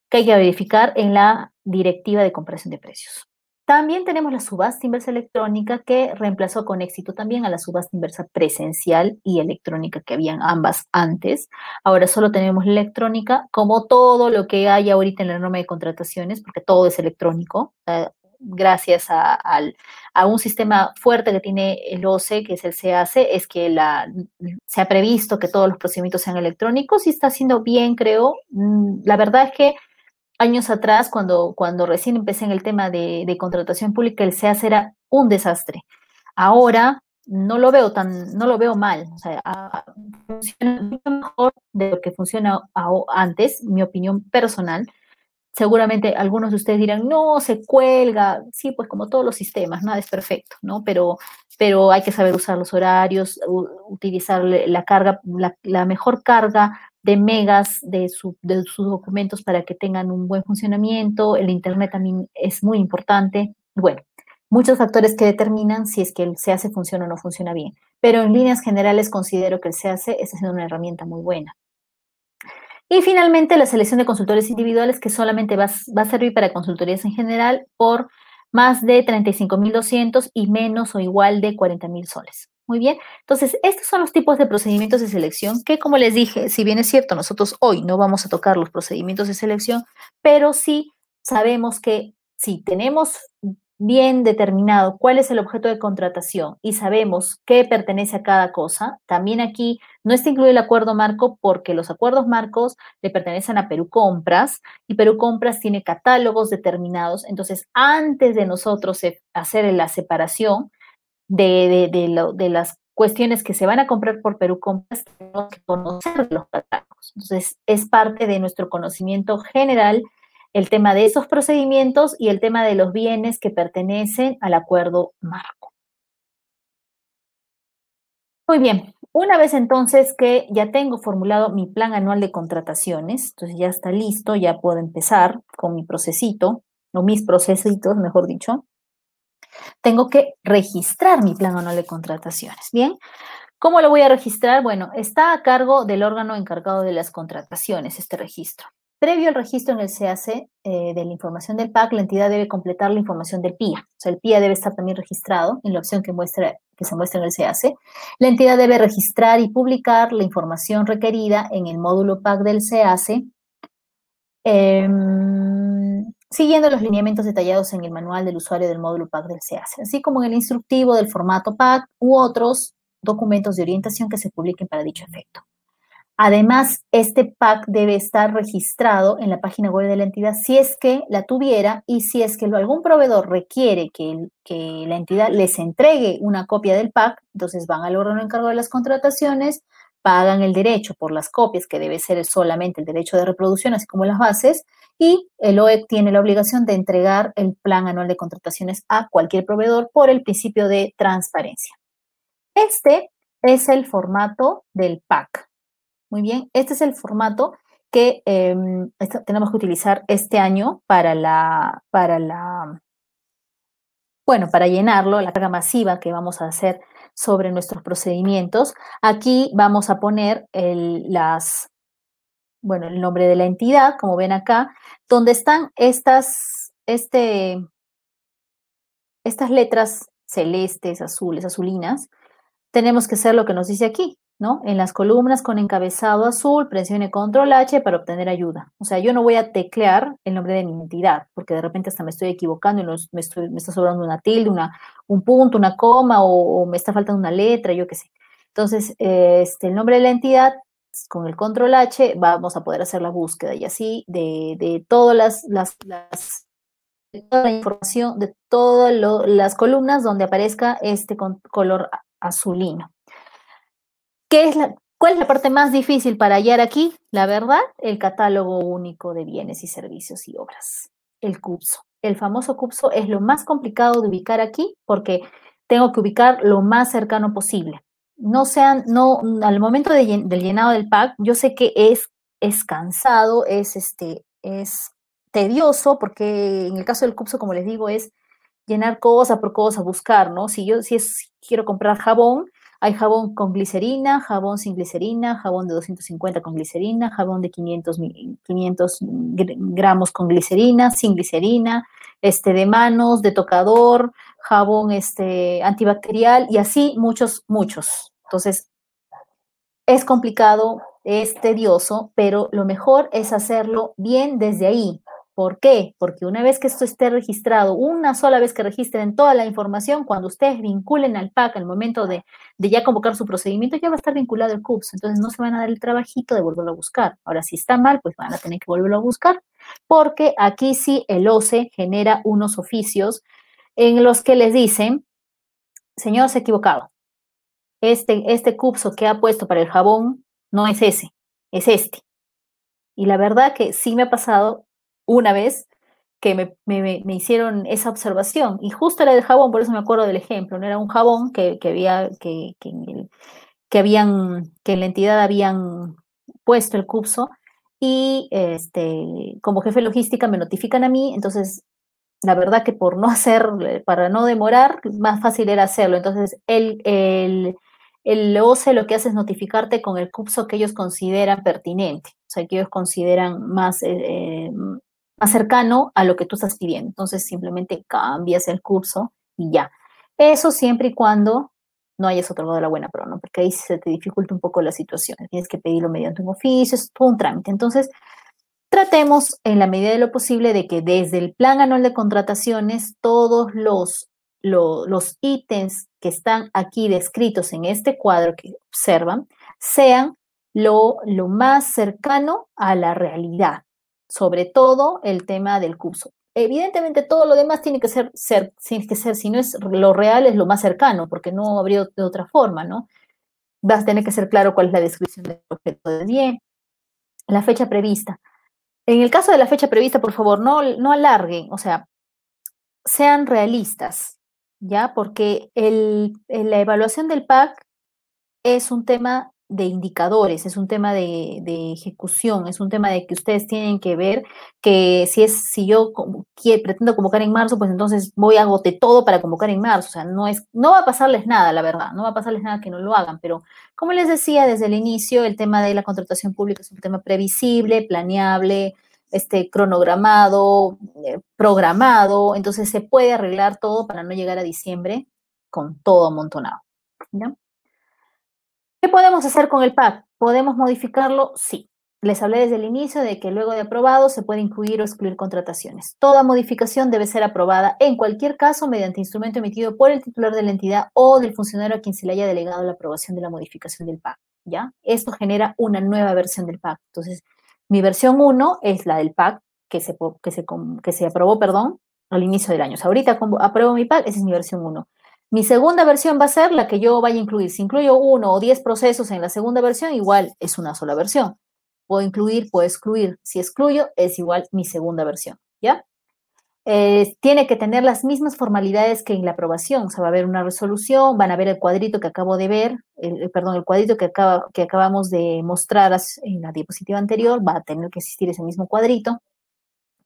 Que hay que verificar en la directiva de comparación de precios. También tenemos la subasta inversa electrónica que reemplazó con éxito también a la subasta inversa presencial y electrónica que habían ambas antes. Ahora solo tenemos la electrónica, como todo lo que hay ahorita en la norma de contrataciones, porque todo es electrónico. Eh, gracias a, un sistema fuerte que tiene el OCE, que es el CAC, es que se ha previsto que todos los procedimientos sean electrónicos y está haciendo bien, creo. Mm, la verdad es que años atrás, cuando, cuando recién empecé en el tema de, contratación pública, el SEAS era un desastre. Ahora no lo veo tan, no lo veo mal. Funciona mejor de lo que funciona antes, mi opinión personal. Seguramente algunos de ustedes dirán, no, se cuelga. Sí, pues como todos los sistemas, nada es perfecto, ¿no? Pero, pero hay que saber usar los horarios, utilizar la carga, la mejor carga de megas de, sus documentos para que tengan un buen funcionamiento. El Internet también es muy importante. Bueno, muchos factores que determinan si es que el CAC funciona o no funciona bien. Pero en líneas generales considero que el CAC está siendo una herramienta muy buena. Y finalmente, la selección de consultores individuales que solamente va, va a servir para consultorías en general por más de 35.200 y menos o igual de 40.000 soles. Muy bien, entonces estos son los tipos de procedimientos de selección que, como les dije, si bien es cierto, nosotros hoy no vamos a tocar los procedimientos de selección, pero sí sabemos que si tenemos bien determinado cuál es el objeto de contratación y sabemos qué pertenece a cada cosa, también aquí no está incluido el acuerdo marco porque los acuerdos marcos le pertenecen a Perú Compras y Perú Compras tiene catálogos determinados. Entonces, antes de nosotros hacer la separación, de, las cuestiones que se van a comprar por Perú Compras, tenemos que conocer los catálogos. Entonces, es parte de nuestro conocimiento general el tema de esos procedimientos y el tema de los bienes que pertenecen al acuerdo marco. Muy bien, una vez entonces que ya tengo formulado mi plan anual de contrataciones, entonces ya está listo, ya puedo empezar con mi procesito, o mis procesitos, mejor dicho tengo que registrar mi plan anual de contrataciones. Bien, ¿cómo lo voy a registrar? Bueno, está a cargo del órgano encargado de las contrataciones, este registro. Previo al registro en el CAC eh, de la información del PAC, la entidad debe completar la información del PIA. O sea, el PIA debe estar también registrado en la opción que, muestra, que se muestra en el CAC. La entidad debe registrar y publicar la información requerida en el módulo PAC del CAC. Siguiendo los lineamientos detallados en el manual del usuario del módulo PAC del CAC, así como en el instructivo del formato PAC u otros documentos de orientación que se publiquen para dicho efecto. Además, este PAC debe estar registrado en la página web de la entidad si es que la tuviera y si es que algún proveedor requiere que, que la entidad les entregue una copia del PAC, entonces van al órgano encargado de las contrataciones, pagan el derecho por las copias, que debe ser solamente el derecho de reproducción, así como las bases, y el OEC tiene la obligación de entregar el plan anual de contrataciones a cualquier proveedor por el principio de transparencia. Este es el formato del PAC. Muy bien, este es el formato que em, tenemos que utilizar este año para la, para la, bueno, para llenarlo, la carga masiva que vamos a hacer sobre nuestros procedimientos. Aquí vamos a poner las, bueno, el nombre de la entidad, como ven acá, donde están estas, este, estas letras celestes, azules, azulinas, tenemos que hacer lo que nos dice aquí, ¿no? En las columnas con encabezado azul, presione control H para obtener ayuda. O sea, yo no voy a teclear el nombre de mi entidad, porque de repente hasta me estoy equivocando y me, está sobrando una tilde, una, un punto, una coma o, me está faltando una letra, yo qué sé. Entonces, este, el nombre de la entidad con el control H vamos a poder hacer la búsqueda y así de, todas las, las, toda la información, de todas las columnas donde aparezca este color azulino. ¿Qué es la, ¿Cuál es la parte más difícil para hallar aquí? La verdad, el catálogo único de bienes y servicios y obras, el CUPSO. El famoso CUPSO es lo más complicado de ubicar aquí porque tengo que ubicar lo más cercano posible no sean, no, al momento del llenado del pack, yo sé que es, es cansado, es, este, es tedioso, porque en el caso del CUPSO, como les digo, es llenar cosa por cosa, buscar, ¿no? Si yo si es, quiero comprar jabón, Hay jabón con glicerina, jabón sin glicerina, jabón de 250 con glicerina, jabón de 500, 500 gramos con glicerina, sin glicerina, este, de manos, de tocador, jabón este, antibacterial y así muchos, muchos. Entonces, es complicado, es tedioso, pero lo mejor es hacerlo bien desde ahí, ¿Por qué? Porque una vez que esto esté registrado, una sola vez que registren toda la información, cuando ustedes vinculen al PAC al momento de, ya convocar su procedimiento, ya va a estar vinculado el CUPS. Entonces no se van a dar el trabajito de volverlo a buscar. Ahora, si está mal, pues van a tener que volverlo a buscar, porque aquí sí el OCE genera unos oficios en los que les dicen, señor, se ha equivocado. Este, este CUPSO que ha puesto para el jabón no es ese, es este. Y la verdad que sí me ha pasado una vez que me, hicieron esa observación. Y justo era del jabón, por eso me acuerdo del ejemplo, ¿no? Era un jabón que, había, que, que, habían, que en la entidad habían puesto el CUPSO y este, como jefe logística me notifican a mí, entonces la verdad que por no hacer, para no demorar, más fácil era hacerlo. Entonces el, el, el OCE lo que hace es notificarte con el CUPSO que ellos consideran pertinente, o sea, que ellos consideran más, eh, eh, más cercano a lo que tú estás pidiendo. Entonces simplemente cambias el curso y ya. Eso siempre y cuando no hayas otorgado la buena pro, ¿no? Porque ahí se te dificulta un poco la situación. Tienes que pedirlo mediante un oficio, es todo un trámite. Entonces, tratemos en la medida de lo posible de que desde el plan anual de contrataciones todos los, los ítems que están aquí descritos en este cuadro que observan sean lo, lo más cercano a la realidad sobre todo el tema del curso. Evidentemente todo lo demás tiene que ser, ser, tiene que ser, si no es lo real, es lo más cercano, porque no habría de otra forma, ¿no? Vas a tener que ser claro cuál es la descripción del objeto de bien, la fecha prevista. En el caso de la fecha prevista, por favor, no, no alarguen, o sea, sean realistas, ¿ya? Porque el, la evaluación del PAC es un tema de indicadores, es un tema de, ejecución, es un tema de que ustedes tienen que ver que si es, si yo pretendo convocar en marzo, pues entonces voy a agote todo para convocar en marzo. O sea, no es, no va a pasarles nada, la verdad, no va a pasarles nada que no lo hagan, pero como les decía desde el inicio, el tema de la contratación pública es un tema previsible, planeable, este, cronogramado, eh, programado, entonces se puede arreglar todo para no llegar a diciembre con todo amontonado. ¿ya? ¿Qué podemos hacer con el PAC? ¿Podemos modificarlo? Sí. Les hablé desde el inicio de que luego de aprobado se puede incluir o excluir contrataciones. Toda modificación debe ser aprobada en cualquier caso mediante instrumento emitido por el titular de la entidad o del funcionario a quien se le haya delegado la aprobación de la modificación del PAC. ¿ya? Esto genera una nueva versión del PAC. Entonces, mi versión 1 es la del PAC que se, que se, que se aprobó perdón, al inicio del año. O ahorita apruebo mi PAC, esa es mi versión 1. Mi segunda versión va a ser la que yo vaya a incluir. Si incluyo uno o diez procesos en la segunda versión, igual es una sola versión. Puedo incluir, puedo excluir. Si excluyo, es igual mi segunda versión. ¿Ya? Tiene que tener las mismas formalidades que en la aprobación. O sea, va a haber una resolución, van a ver el cuadrito que acabo de ver, el, perdón, el cuadrito que, acaba, que acabamos de mostrar en la diapositiva anterior, va a tener que existir ese mismo cuadrito.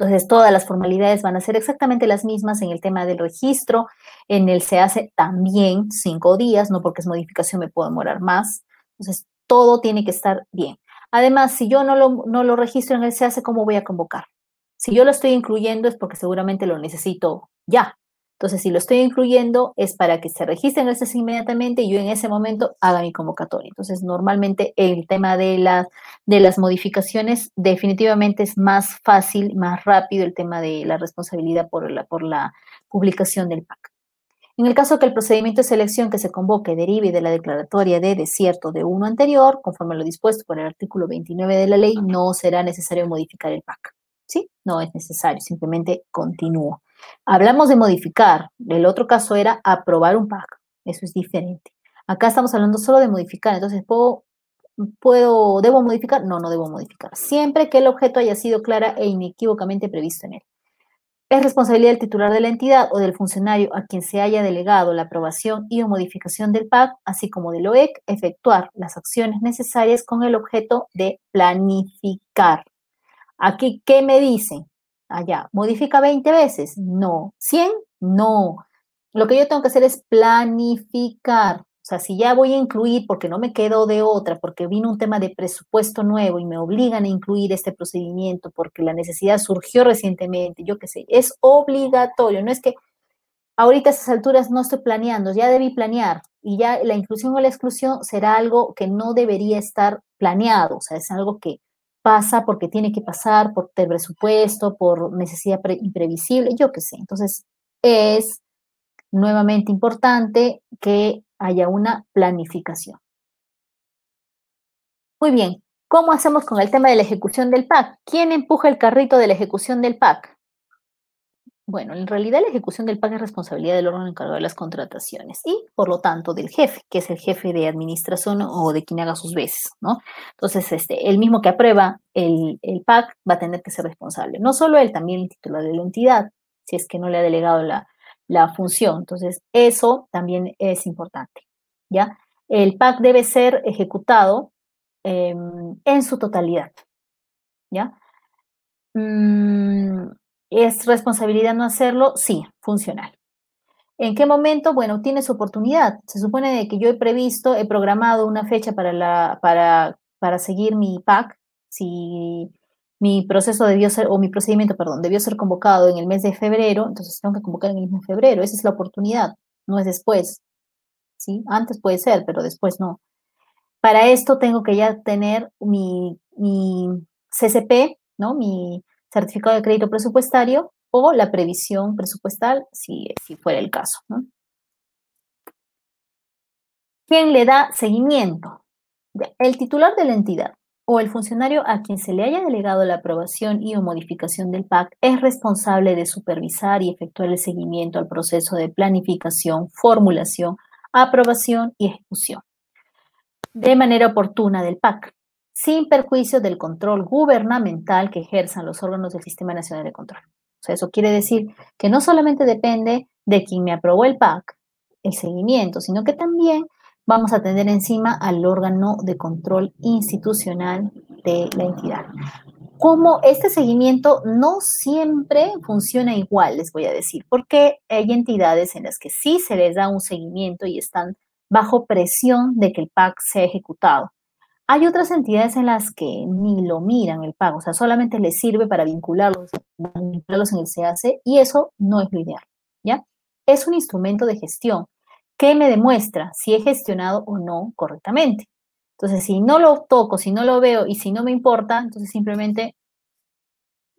Entonces, todas las formalidades van a ser exactamente las mismas en el tema del registro. En el se hace también cinco días, no porque es modificación me puedo demorar más. Entonces, todo tiene que estar bien. Además, si yo no lo, no lo registro en el se hace, ¿cómo voy a convocar? Si yo lo estoy incluyendo es porque seguramente lo necesito ya. Entonces, si lo estoy incluyendo es para que se registren esas inmediatamente y yo en ese momento haga mi convocatoria. Entonces, normalmente el tema de las, de las modificaciones definitivamente es más fácil, más rápido el tema de la responsabilidad por la, por la publicación del PAC. En el caso que el procedimiento de selección que se convoque derive de la declaratoria de desierto de uno anterior, conforme a lo dispuesto por el artículo 29 de la ley, no será necesario modificar el PAC. ¿Sí? No es necesario, simplemente continúo. Hablamos de modificar, el otro caso era aprobar un PAC, eso es diferente. Acá estamos hablando solo de modificar, entonces puedo, puedo, ¿debo modificar? No, no debo modificar, siempre que el objeto haya sido clara e inequívocamente previsto en él. Es responsabilidad del titular de la entidad o del funcionario a quien se haya delegado la aprobación y o modificación del PAC, así como del OEC, efectuar las acciones necesarias con el objeto de planificar. Aquí, ¿qué me dicen? Allá. ¿Modifica 20 veces? No. ¿100? No. Lo que yo tengo que hacer es planificar. O sea, si ya voy a incluir porque no me quedo de otra, porque vino un tema de presupuesto nuevo y me obligan a incluir este procedimiento porque la necesidad surgió recientemente, yo qué sé, es obligatorio, no es que ahorita a esas alturas no estoy planeando, ya debí planear y ya la inclusión o la exclusión será algo que no debería estar planeado, o sea, es algo que pasa porque tiene que pasar, por el presupuesto, por necesidad imprevisible, yo qué sé. Entonces, es nuevamente importante que haya una planificación. Muy bien, ¿cómo hacemos con el tema de la ejecución del PAC? ¿Quién empuja el carrito de la ejecución del PAC? Bueno, en realidad la ejecución del PAC es responsabilidad del órgano encargado de las contrataciones y, por lo tanto, del jefe, que es el jefe de administración o de quien haga sus veces, ¿no? Entonces, este, el mismo que aprueba el, el PAC va a tener que ser responsable. No solo él, también el titular de la entidad, si es que no le ha delegado la, la función. Entonces, eso también es importante, ¿ya? El PAC debe ser ejecutado em, en su totalidad, ¿ya? Mm, ¿Es responsabilidad no hacerlo? Sí, funcional. ¿En qué momento? Bueno, tienes oportunidad. Se supone de que yo he previsto, he programado una fecha para, la, para, para seguir mi PAC. Si mi proceso debió ser, o mi procedimiento, perdón, debió ser convocado en el mes de febrero, entonces tengo que convocar en el mes de febrero. Esa es la oportunidad, no es después. ¿Sí? Antes puede ser, pero después no. Para esto tengo que ya tener mi, mi CCP, ¿no? Mi, certificado de crédito presupuestario o la previsión presupuestal, si, fuera el caso. ¿Quién le da seguimiento? El titular de la entidad o el funcionario a quien se le haya delegado la aprobación y o modificación del PAC es responsable de supervisar y efectuar el seguimiento al proceso de planificación, formulación, aprobación y ejecución de manera oportuna del PAC sin perjuicio del control gubernamental que ejerzan los órganos del Sistema Nacional de Control. O sea, eso quiere decir que no solamente depende de quien me aprobó el PAC, el seguimiento, sino que también vamos a tener encima al órgano de control institucional de la entidad. Como este seguimiento no siempre funciona igual, les voy a decir, porque hay entidades en las que sí se les da un seguimiento y están bajo presión de que el PAC sea ejecutado. Hay otras entidades en las que ni lo miran el pago, o sea, solamente les sirve para vincularlos, vincularlos en el CAC y eso no es lo ideal, ¿ya? Es un instrumento de gestión que me demuestra si he gestionado o no correctamente. Entonces, si no lo toco, si no lo veo y si no me importa, entonces simplemente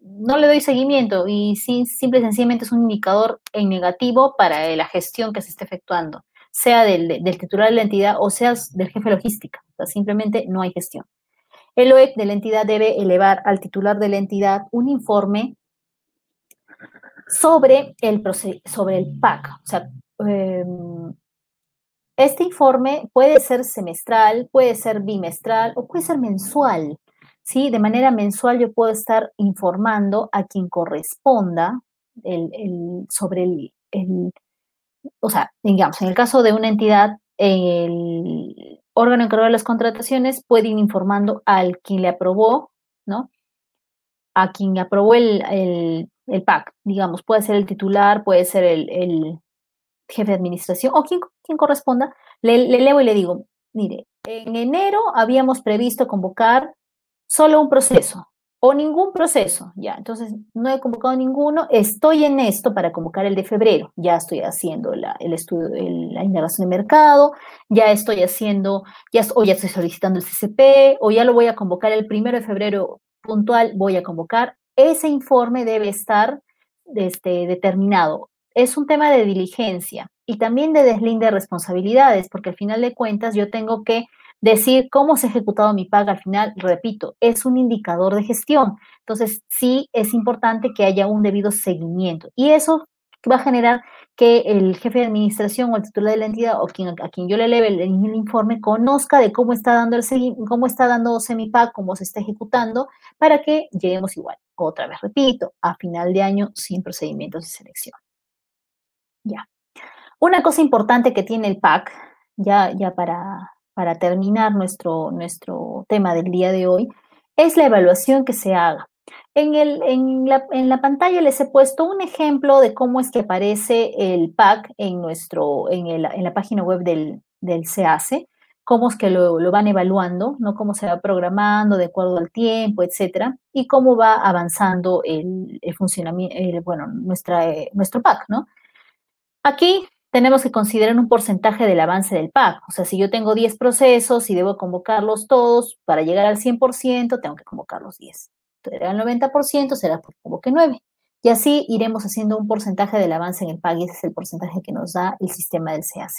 no le doy seguimiento y simple y sencillamente es un indicador en negativo para la gestión que se está efectuando sea del, titular de la entidad o sea del jefe logística. Simplemente no hay gestión. El OEC de la entidad debe elevar al titular de la entidad un informe sobre el, sobre el PAC. O sea, em, este informe puede ser semestral, puede ser bimestral o puede ser mensual. ¿sí? De manera mensual yo puedo estar informando a quien corresponda sobre el, o sea, digamos, en el caso de una entidad, el órgano encargado de las contrataciones puede ir informando al quien le aprobó, ¿no? A quien aprobó el, PAC, digamos, puede ser el titular, puede ser el, jefe de administración o quien, quien corresponda, le, le leo y le digo, mire, en enero habíamos previsto convocar solo un proceso, o ningún proceso, ya, entonces no he convocado ninguno, estoy en esto para convocar el de febrero, ya estoy haciendo el estudio, la indagación de mercado, ya estoy haciendo, ya, o ya estoy solicitando el CCP, o ya lo voy a convocar el primero de febrero puntual, voy a convocar, ese informe debe estar este, determinado. Es un tema de diligencia y también de deslinde de responsabilidades, porque al final de cuentas yo tengo que Decir cómo se ha ejecutado mi paga al final, repito, es un indicador de gestión. Entonces, sí es importante que haya un debido seguimiento. Y eso va a generar que el jefe de administración o el titular de la entidad o quien, a quien yo le eleve el, informe conozca de cómo está dando el cómo está dándose mi paga, cómo se está ejecutando, para que lleguemos igual. Otra vez repito, a final de año sin procedimientos de selección. Ya. Una cosa importante que tiene el PAC, ya, ya para, para terminar nuestro, nuestro tema del día de hoy, es la evaluación que se haga. En, el, en, la, en, la, pantalla les he puesto un ejemplo de cómo es que aparece el PAC en, nuestro, en, el, en la página web del, del SEACE, cómo es que lo, van evaluando, ¿no? Cómo se va programando de acuerdo al tiempo, etcétera, y cómo va avanzando el, funcionamiento, bueno, nuestra, eh, nuestro PAC, ¿no? Aquí tenemos que considerar un porcentaje del avance del PAC. O sea, si yo tengo 10 procesos y debo convocarlos todos para llegar al 100%, tengo que convocar los 10. Entonces, al 90%, será que convoque 9. Y así iremos haciendo un porcentaje del avance en el PAC y ese es el porcentaje que nos da el sistema del CAC.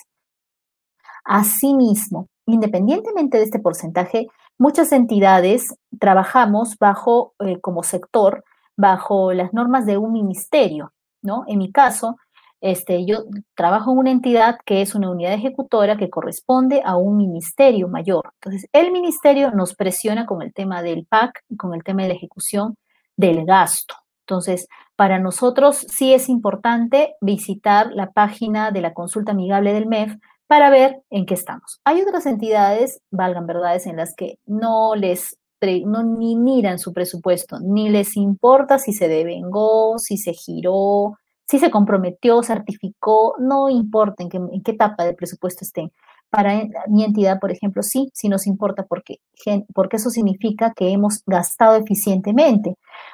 Asimismo, independientemente de este porcentaje, muchas entidades trabajamos bajo, eh, como sector, bajo las normas de un ministerio, ¿no? En mi caso, este, yo trabajo en una entidad que es una unidad ejecutora que corresponde a un ministerio mayor. Entonces, el ministerio nos presiona con el tema del PAC y con el tema de la ejecución del gasto. Entonces, para nosotros sí es importante visitar la página de la consulta amigable del MEF para ver en qué estamos. Hay otras entidades, valgan verdades, en las que no les no, ni miran su presupuesto, ni les importa si se devengó, si se giró, si se comprometió, certificó, no importa en qué, etapa del presupuesto estén. Para mi entidad, por ejemplo, sí, sí nos importa porque, porque eso significa que hemos gastado eficientemente.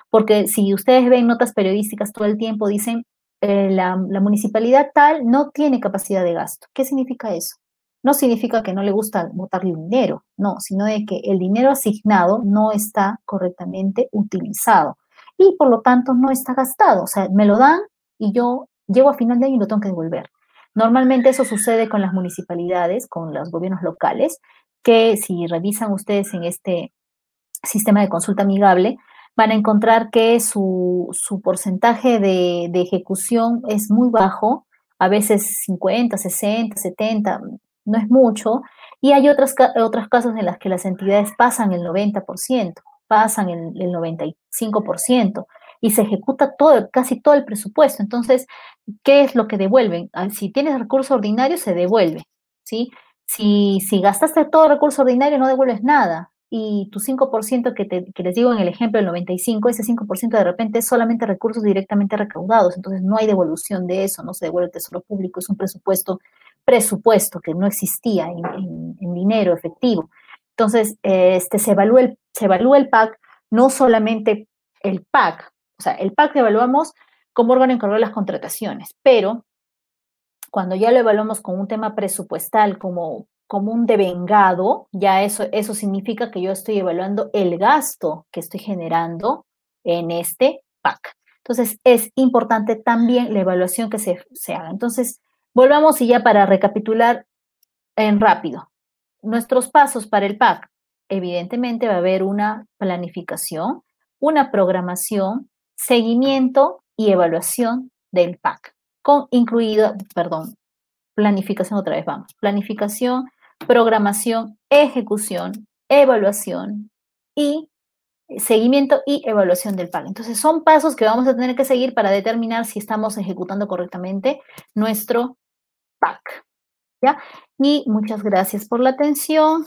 Porque si ustedes ven notas periodísticas todo el tiempo, dicen, eh, la, la, municipalidad tal no tiene capacidad de gasto. ¿Qué significa eso? No significa que no le gusta votarle dinero, no, sino de que el dinero asignado no está correctamente utilizado y por lo tanto no está gastado. O sea, me lo dan y yo llego a final de año y lo tengo que devolver. Normalmente eso sucede con las municipalidades, con los gobiernos locales, que si revisan ustedes en este sistema de consulta amigable, van a encontrar que su, porcentaje de, ejecución es muy bajo, a veces 50, 60, 70, no es mucho, y hay otras, otras casos en las que las entidades pasan el 90%, pasan el, el 95% y se ejecuta todo, casi todo el presupuesto. Entonces, ¿qué es lo que devuelven? Ah, si tienes recurso ordinario, se devuelve, ¿sí? Si, si gastaste todo recurso ordinario, no devuelves nada. Y tu 5% que, te, que les digo en el ejemplo del 95, ese 5% de repente es solamente recursos directamente recaudados. Entonces, no hay devolución de eso, no se devuelve el tesoro público, es un presupuesto, presupuesto que no existía en, dinero efectivo. Entonces, este, se, evalúa el, se evalúa el PAC, no solamente el PAC, o sea, el PAC evaluamos como órgano encargado de las contrataciones, pero cuando ya lo evaluamos con un tema presupuestal como, como un devengado, ya eso, eso significa que yo estoy evaluando el gasto que estoy generando en este PAC. Entonces, es importante también la evaluación que se, se haga. Entonces, volvamos y ya para recapitular en rápido. Nuestros pasos para el PAC. Evidentemente va a haber una planificación, una programación, seguimiento y evaluación del PAC, con incluido, perdón, planificación otra vez, vamos, planificación, programación, ejecución, evaluación y seguimiento y evaluación del PAC. Entonces, son pasos que vamos a tener que seguir para determinar si estamos ejecutando correctamente nuestro PAC. ¿Ya? Y muchas gracias por la atención.